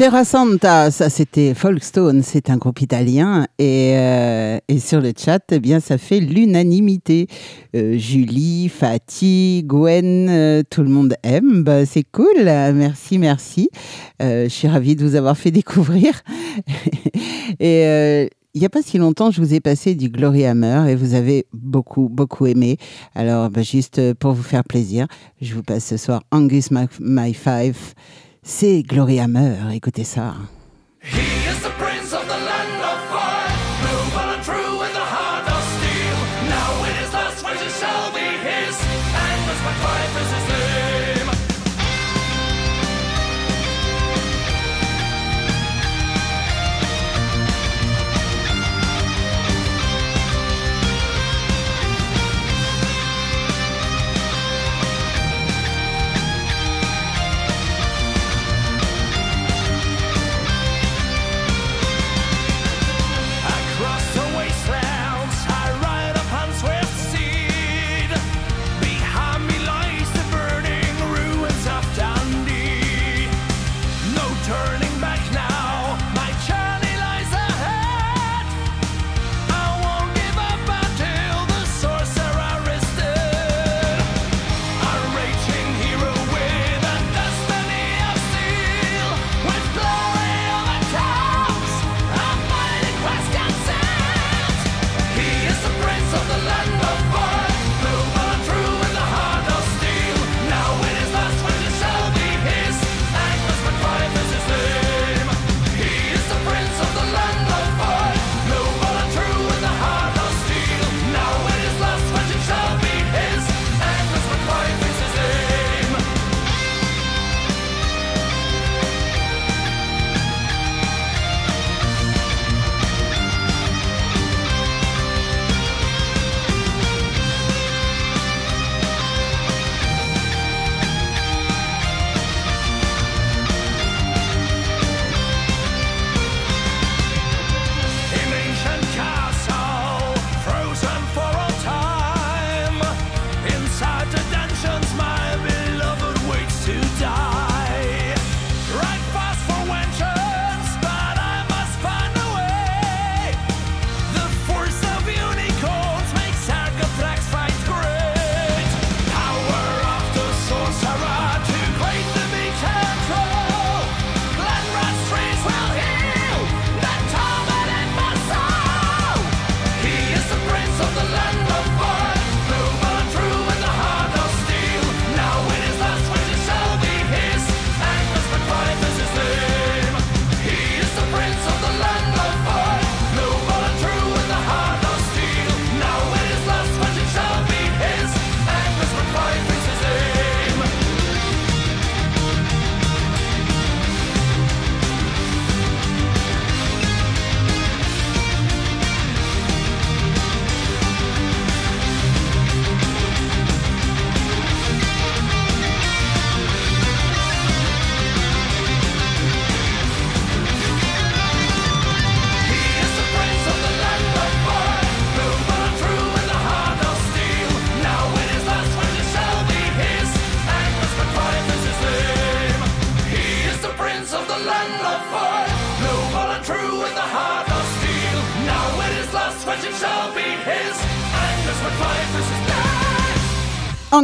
Terra Santa, ça c'était Folkstone, c'est un groupe italien. Et, euh, sur le chat, eh bien, ça fait l'unanimité. Euh, Julie, Fatih, Gwen, euh, tout le monde aime. Bah, c'est cool, merci, merci. je suis ravie de vous avoir fait découvrir. et il n'y a pas si longtemps, je vous ai passé du Glory Hammer et vous avez beaucoup, beaucoup aimé. Alors, bah, juste pour vous faire plaisir, je vous passe ce soir Angus My Five. C'est Gloria Hammer, écoutez ça.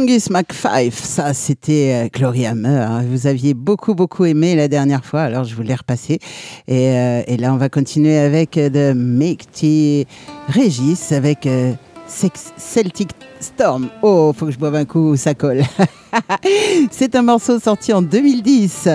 Angus McFife, ça c'était euh, Gloria Meur. Hein. Vous aviez beaucoup beaucoup aimé la dernière fois, alors je vous l'ai repassé. Et, euh, là on va continuer avec euh, de Mighty Régis avec euh, Celtic Storm. Oh, faut que je boive un coup, ça colle. C'est un morceau sorti en 2010.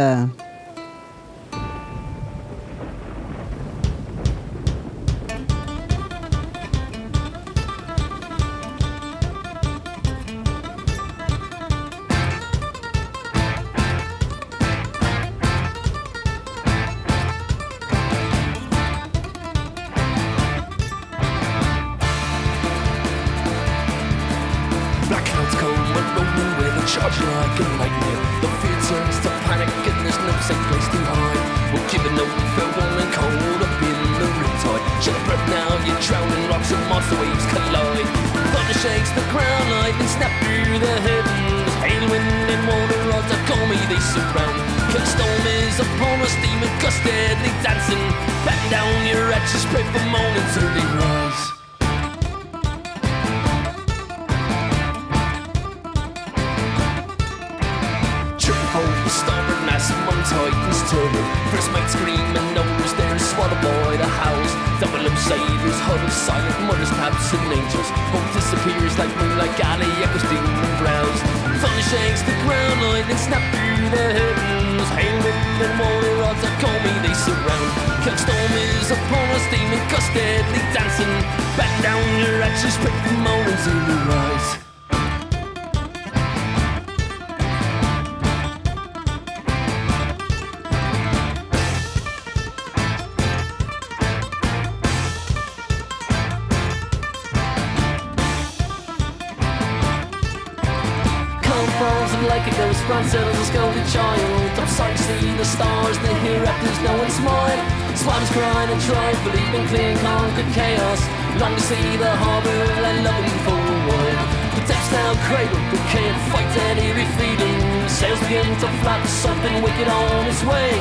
Begin to flap, something wicked on its way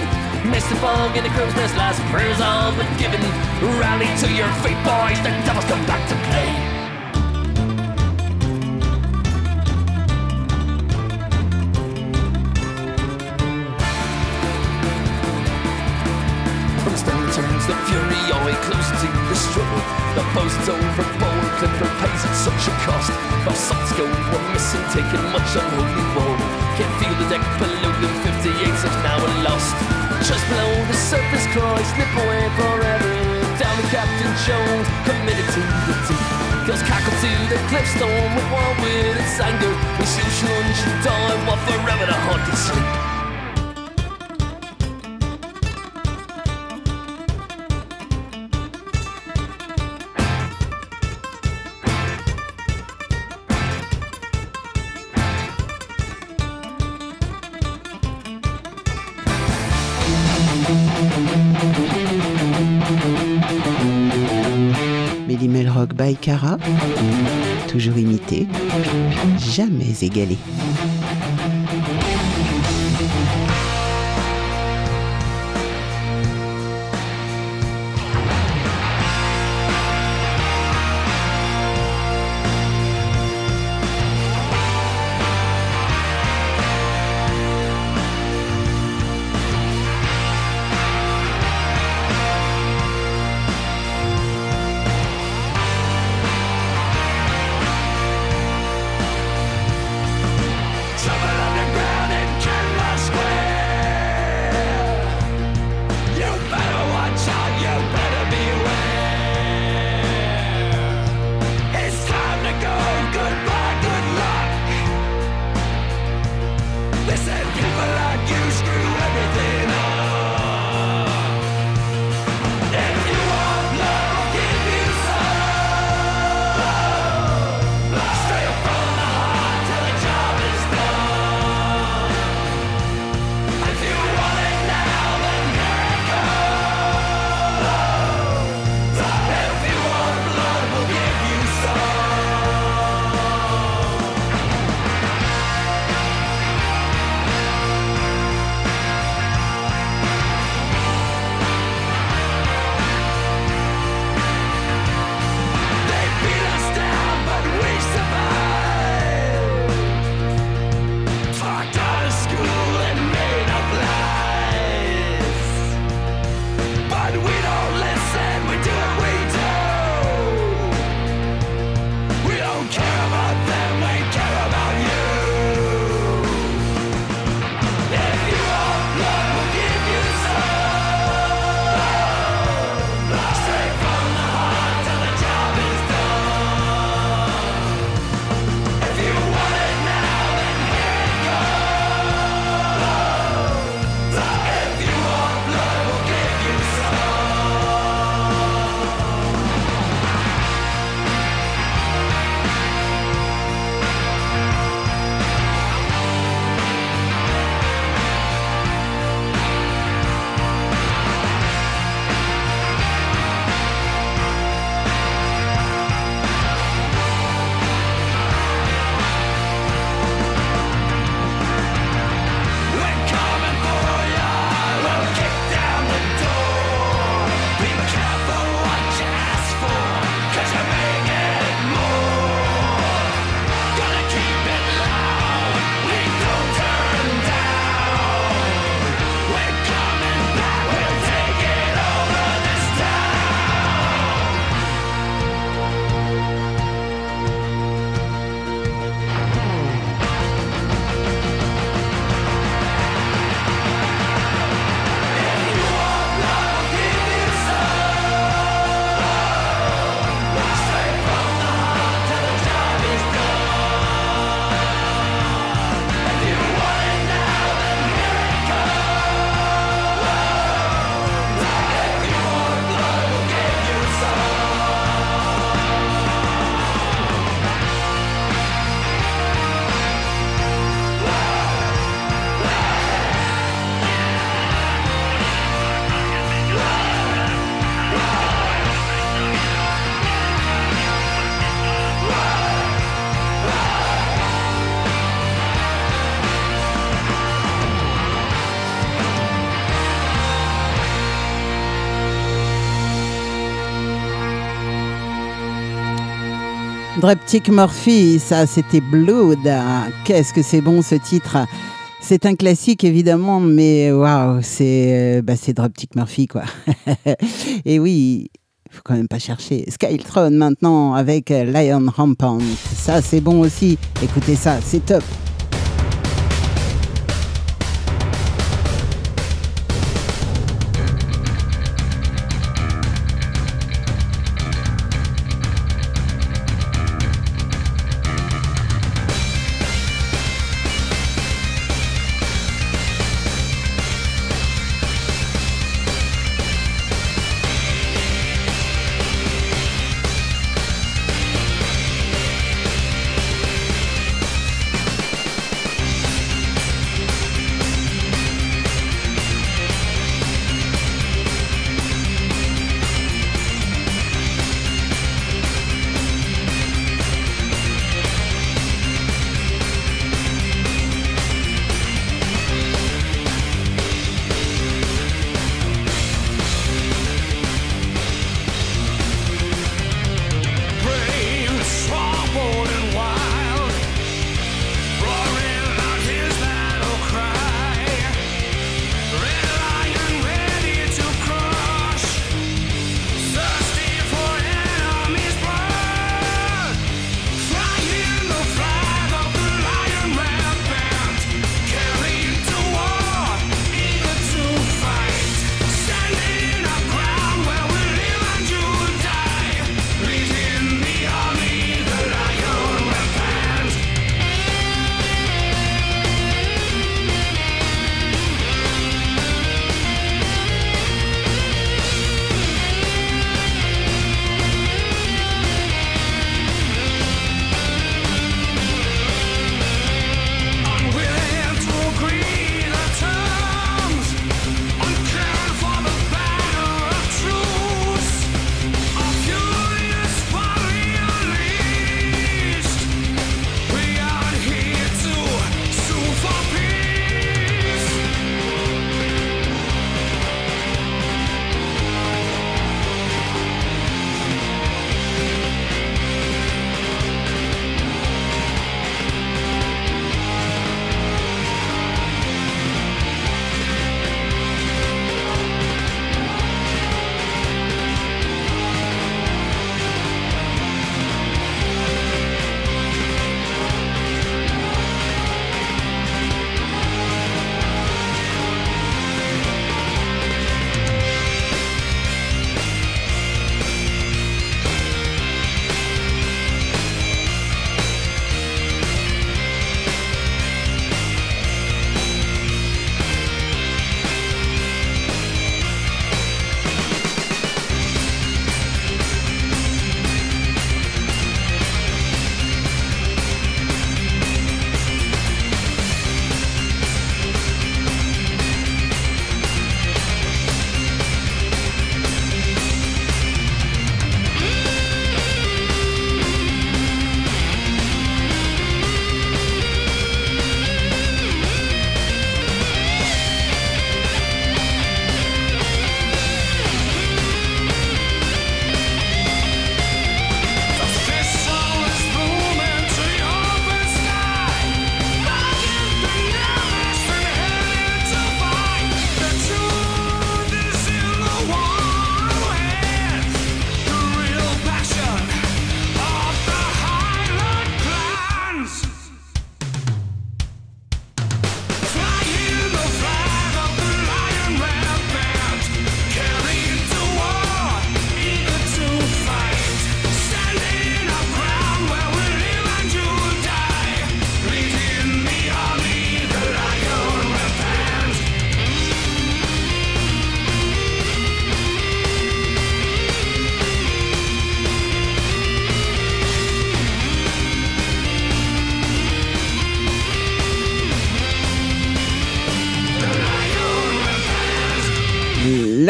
and fog in the crow's nest, last prayers all but given Rally to your feet boys, the devil's come back to play From stone turns the fury eye close to the struggle. The posts overboard, Clipper pays at such a cost. Our sights go missing, taking much unholy war deck, polluting 58 is now lost. Just below the surface cries, slip away forever. Down with Captain Jones, committed to the deep. Girls cackled to the cliff storm with one word, it's anger. We shoot, shoot, die, while forever to haunt and sleep. Cara, toujours imité, jamais égalé. Dropkick Murphy, ça c'était Blood. Qu'est-ce que c'est bon ce titre. C'est un classique évidemment, mais waouh, c'est euh, bah, Murphy quoi. Et oui, faut quand même pas chercher. Skytron maintenant avec Lion Rampant. Ça c'est bon aussi. Écoutez ça, c'est top.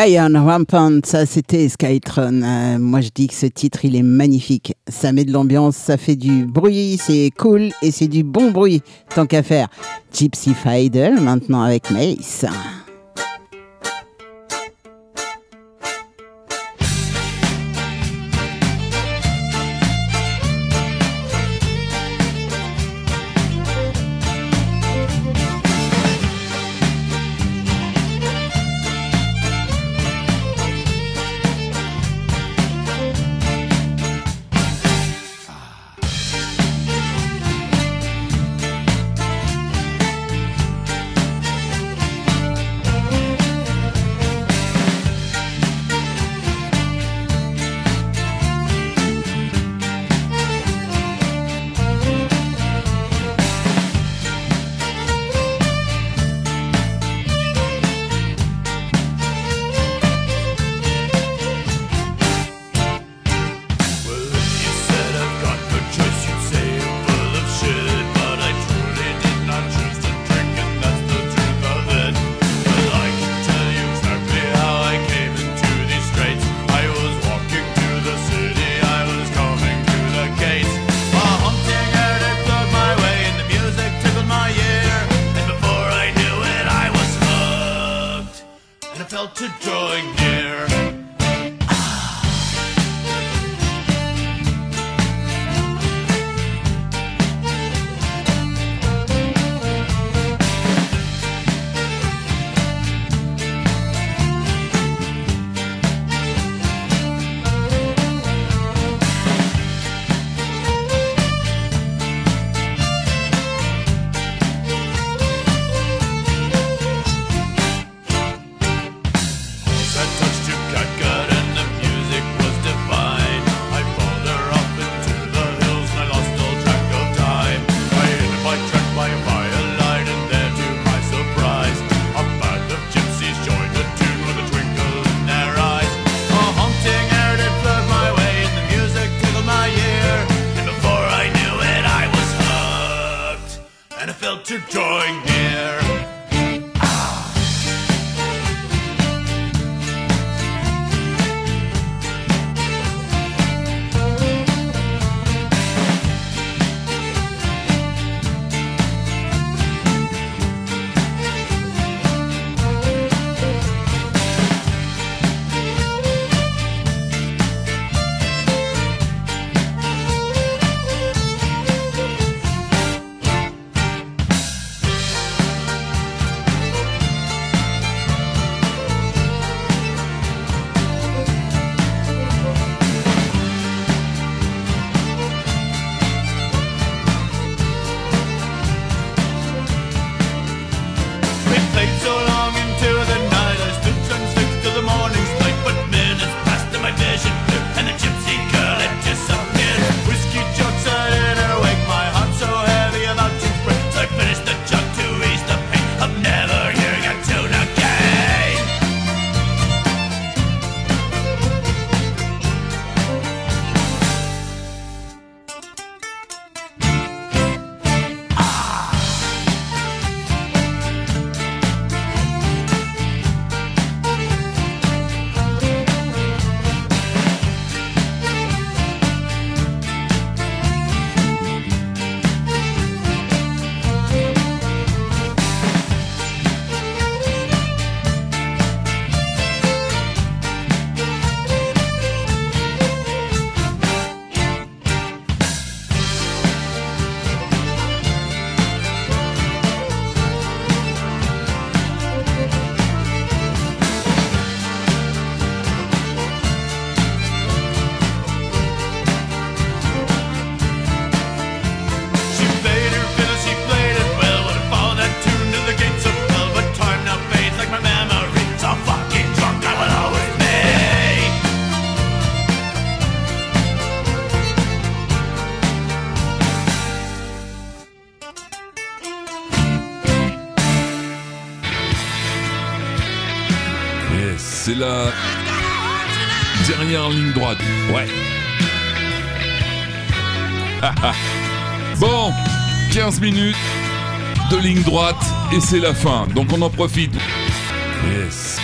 Lion Rampant, ça c'était Skytron. Euh, moi je dis que ce titre il est magnifique. Ça met de l'ambiance, ça fait du bruit, c'est cool et c'est du bon bruit tant qu'à faire. Gypsy Fiddle maintenant avec Mace. 15 minutes de ligne droite et c'est la fin. Donc on en profite. Yes.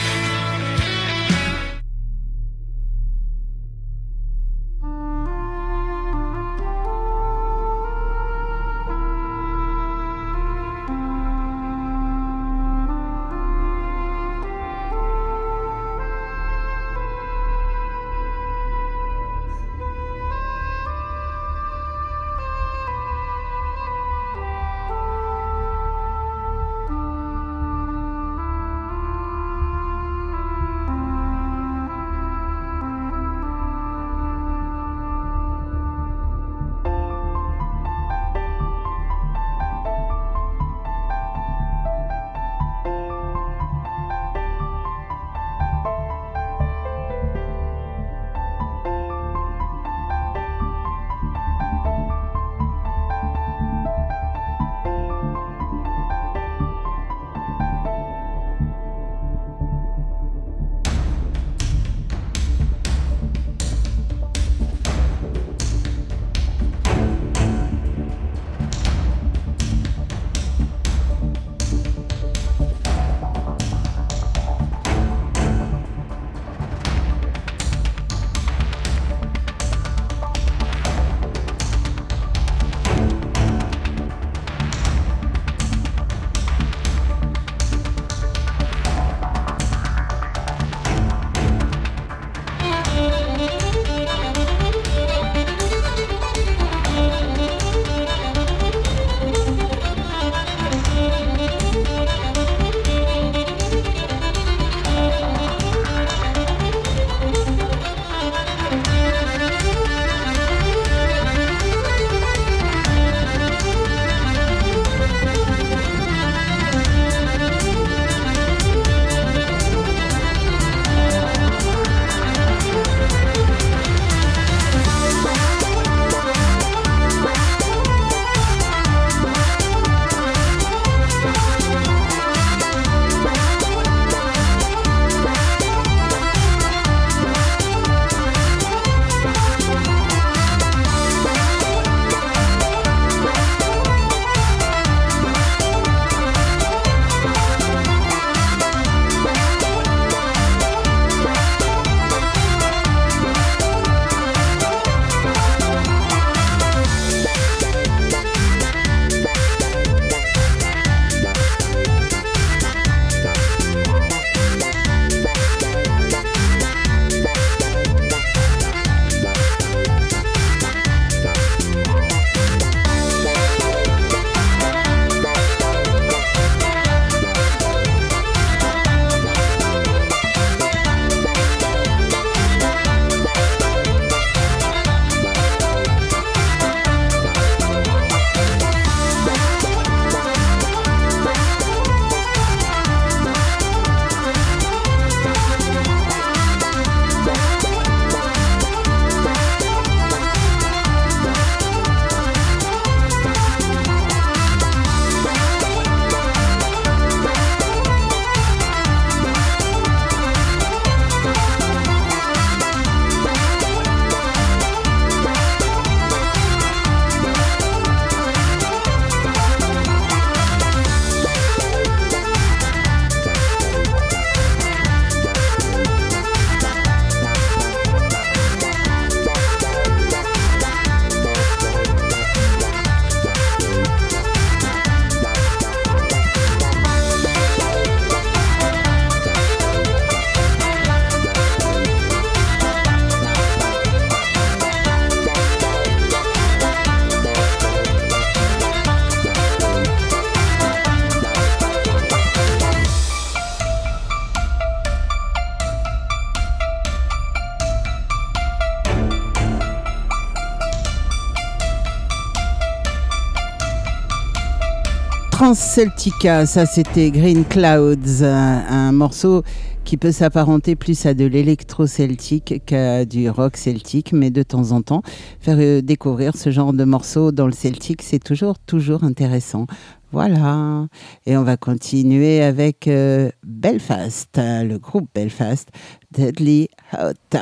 Celtica, ça c'était Green Clouds, un, morceau qui peut s'apparenter plus à de l'électro-celtique qu'à du rock celtique, mais de temps en temps, faire euh, découvrir ce genre de morceau dans le celtique, c'est toujours, toujours intéressant. Voilà. Et on va continuer avec euh, Belfast, le groupe Belfast, Deadly Hot.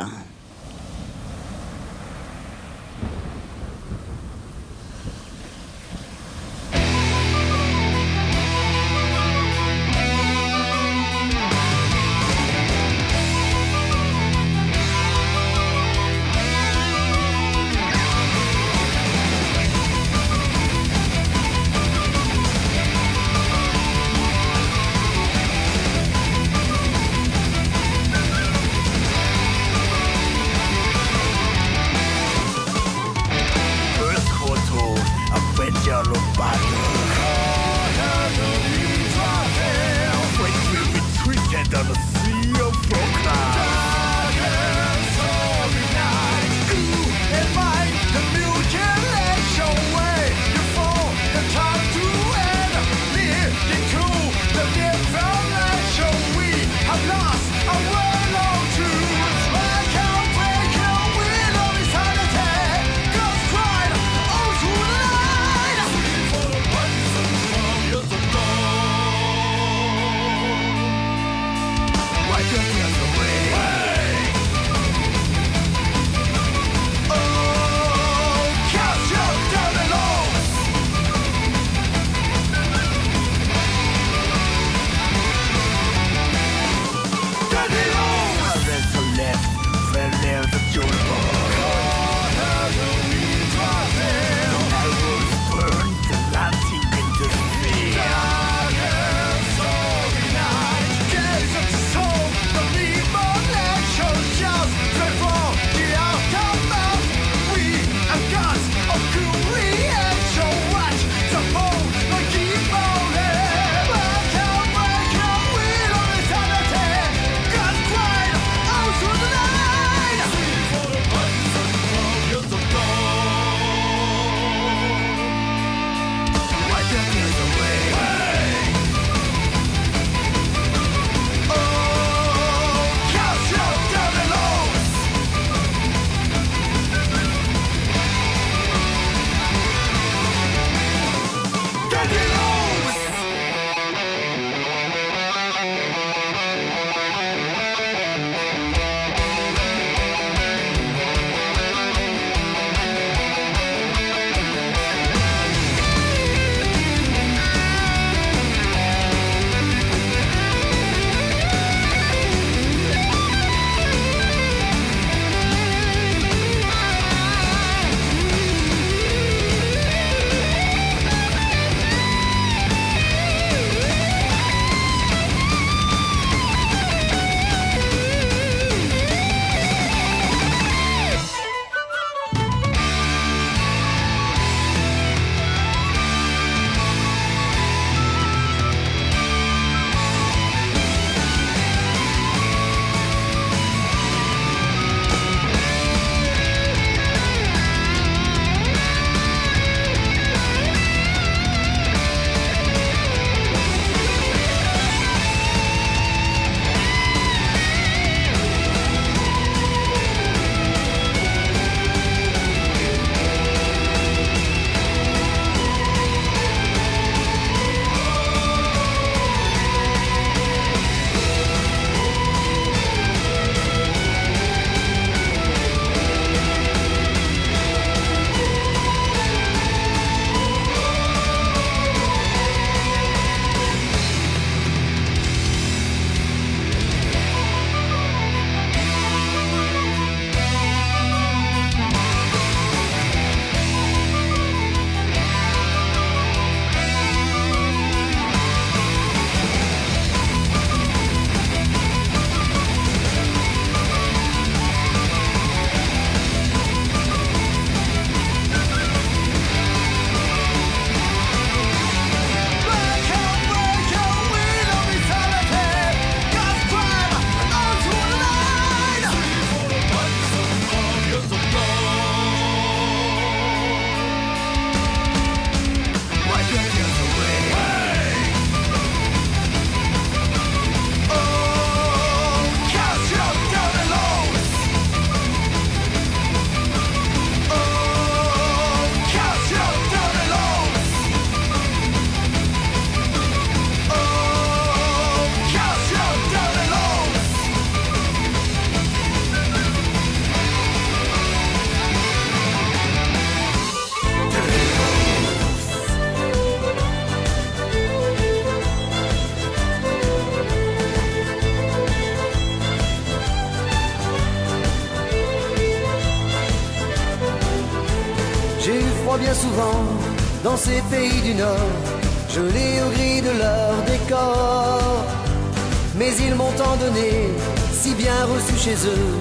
Si bien reçu chez eux,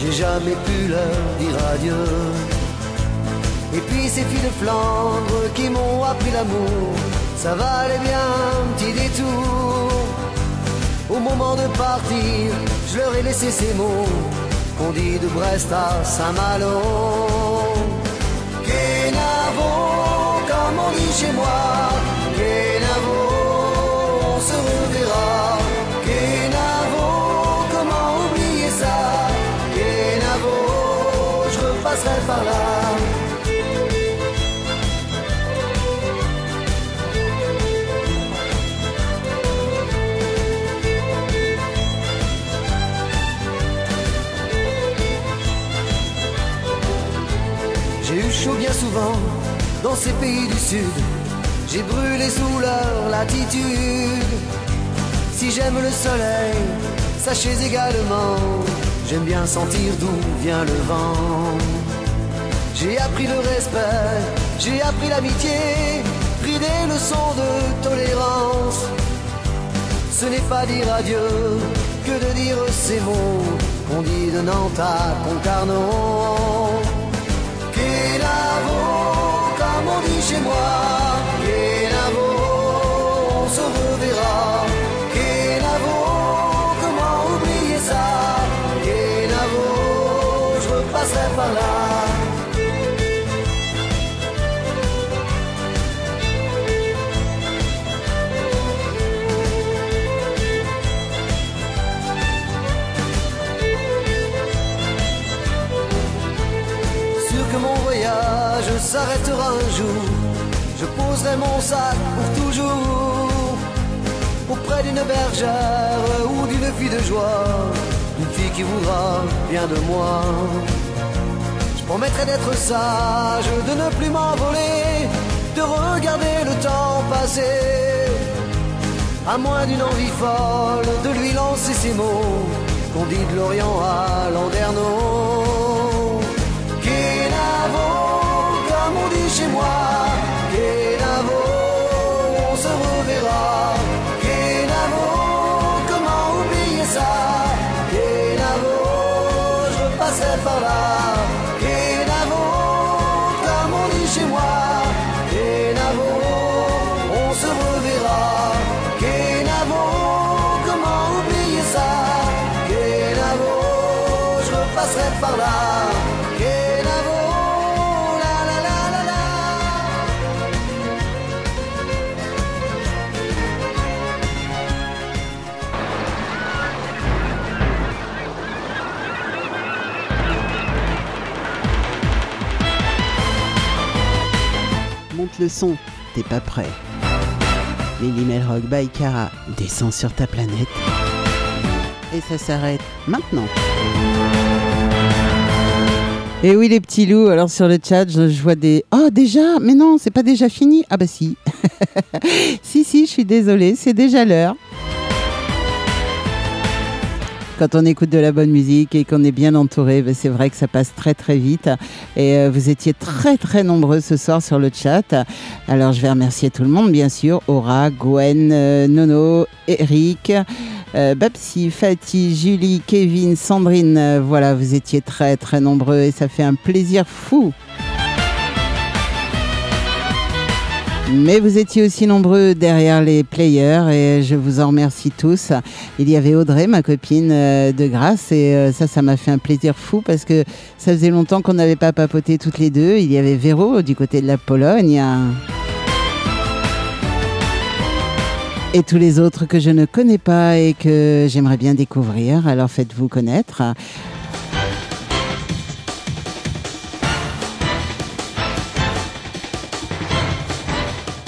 j'ai jamais pu leur dire adieu. Et puis ces filles de Flandre qui m'ont appris l'amour, ça valait bien un petit détour. Au moment de partir, je leur ai laissé ces mots qu'on dit de Brest à Saint-Malo. Kenavo, comme dit chez moi, J'ai eu chaud bien souvent dans ces pays du sud. J'ai brûlé sous leur latitude. Si j'aime le soleil, sachez également, j'aime bien sentir d'où vient le vent. J'ai appris le respect, j'ai appris l'amitié, pris des leçons de tolérance. Ce n'est pas dire adieu que de dire ces mots qu'on dit de Nantes à Concarneau. Kenavo, comme on dit chez moi. Kenavo, on se reverra. Kenavo, comment oublier ça? Kenavo, je repasserai par là. Poserai mon sac pour toujours auprès d'une bergère ou d'une fille de joie, une fille qui voudra bien de moi. Je promettrai d'être sage, de ne plus m'envoler, de regarder le temps passer. À moins d'une envie folle de lui lancer ces mots qu'on dit de l'Orient à Landerneau. Kenavo, comme on dit chez moi. Le son, t'es pas prêt. Lily Melrock by Cara descend sur ta planète. Et ça s'arrête maintenant. Et oui les petits loups, alors sur le chat je vois des... Oh déjà Mais non, c'est pas déjà fini Ah bah si. si si, je suis désolée, c'est déjà l'heure. Quand on écoute de la bonne musique et qu'on est bien entouré, ben, c'est vrai que ça passe très très vite. Et euh, vous étiez très très nombreux ce soir sur le chat. Alors je vais remercier tout le monde, bien sûr. Aura, Gwen, euh, Nono, Eric, euh, Babsi, Fatih, Julie, Kevin, Sandrine. Euh, voilà, vous étiez très très nombreux et ça fait un plaisir fou. Mais vous étiez aussi nombreux derrière les players et je vous en remercie tous. Il y avait Audrey, ma copine euh, de grâce, et euh, ça, ça m'a fait un plaisir fou parce que ça faisait longtemps qu'on n'avait pas papoté toutes les deux. Il y avait Véro du côté de la Pologne. Et tous les autres que je ne connais pas et que j'aimerais bien découvrir. Alors faites-vous connaître.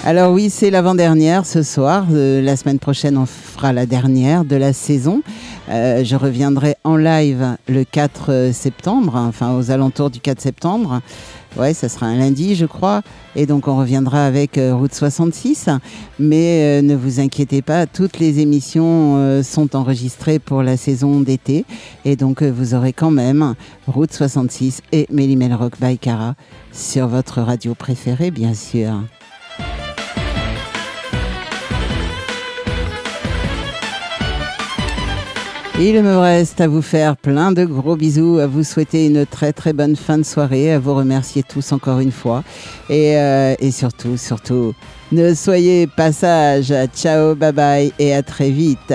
Alors oui, c'est l'avant-dernière ce soir. Euh, la semaine prochaine, on fera la dernière de la saison. Euh, je reviendrai en live le 4 septembre, enfin aux alentours du 4 septembre. Ouais, ça sera un lundi, je crois. Et donc, on reviendra avec euh, Route 66. Mais euh, ne vous inquiétez pas, toutes les émissions euh, sont enregistrées pour la saison d'été. Et donc, euh, vous aurez quand même Route 66 et Mélimel Rock by Cara sur votre radio préférée, bien sûr. Il me reste à vous faire plein de gros bisous, à vous souhaiter une très très bonne fin de soirée, à vous remercier tous encore une fois. Et, euh, surtout, surtout, ne soyez pas sages. Ciao, bye bye et à très vite.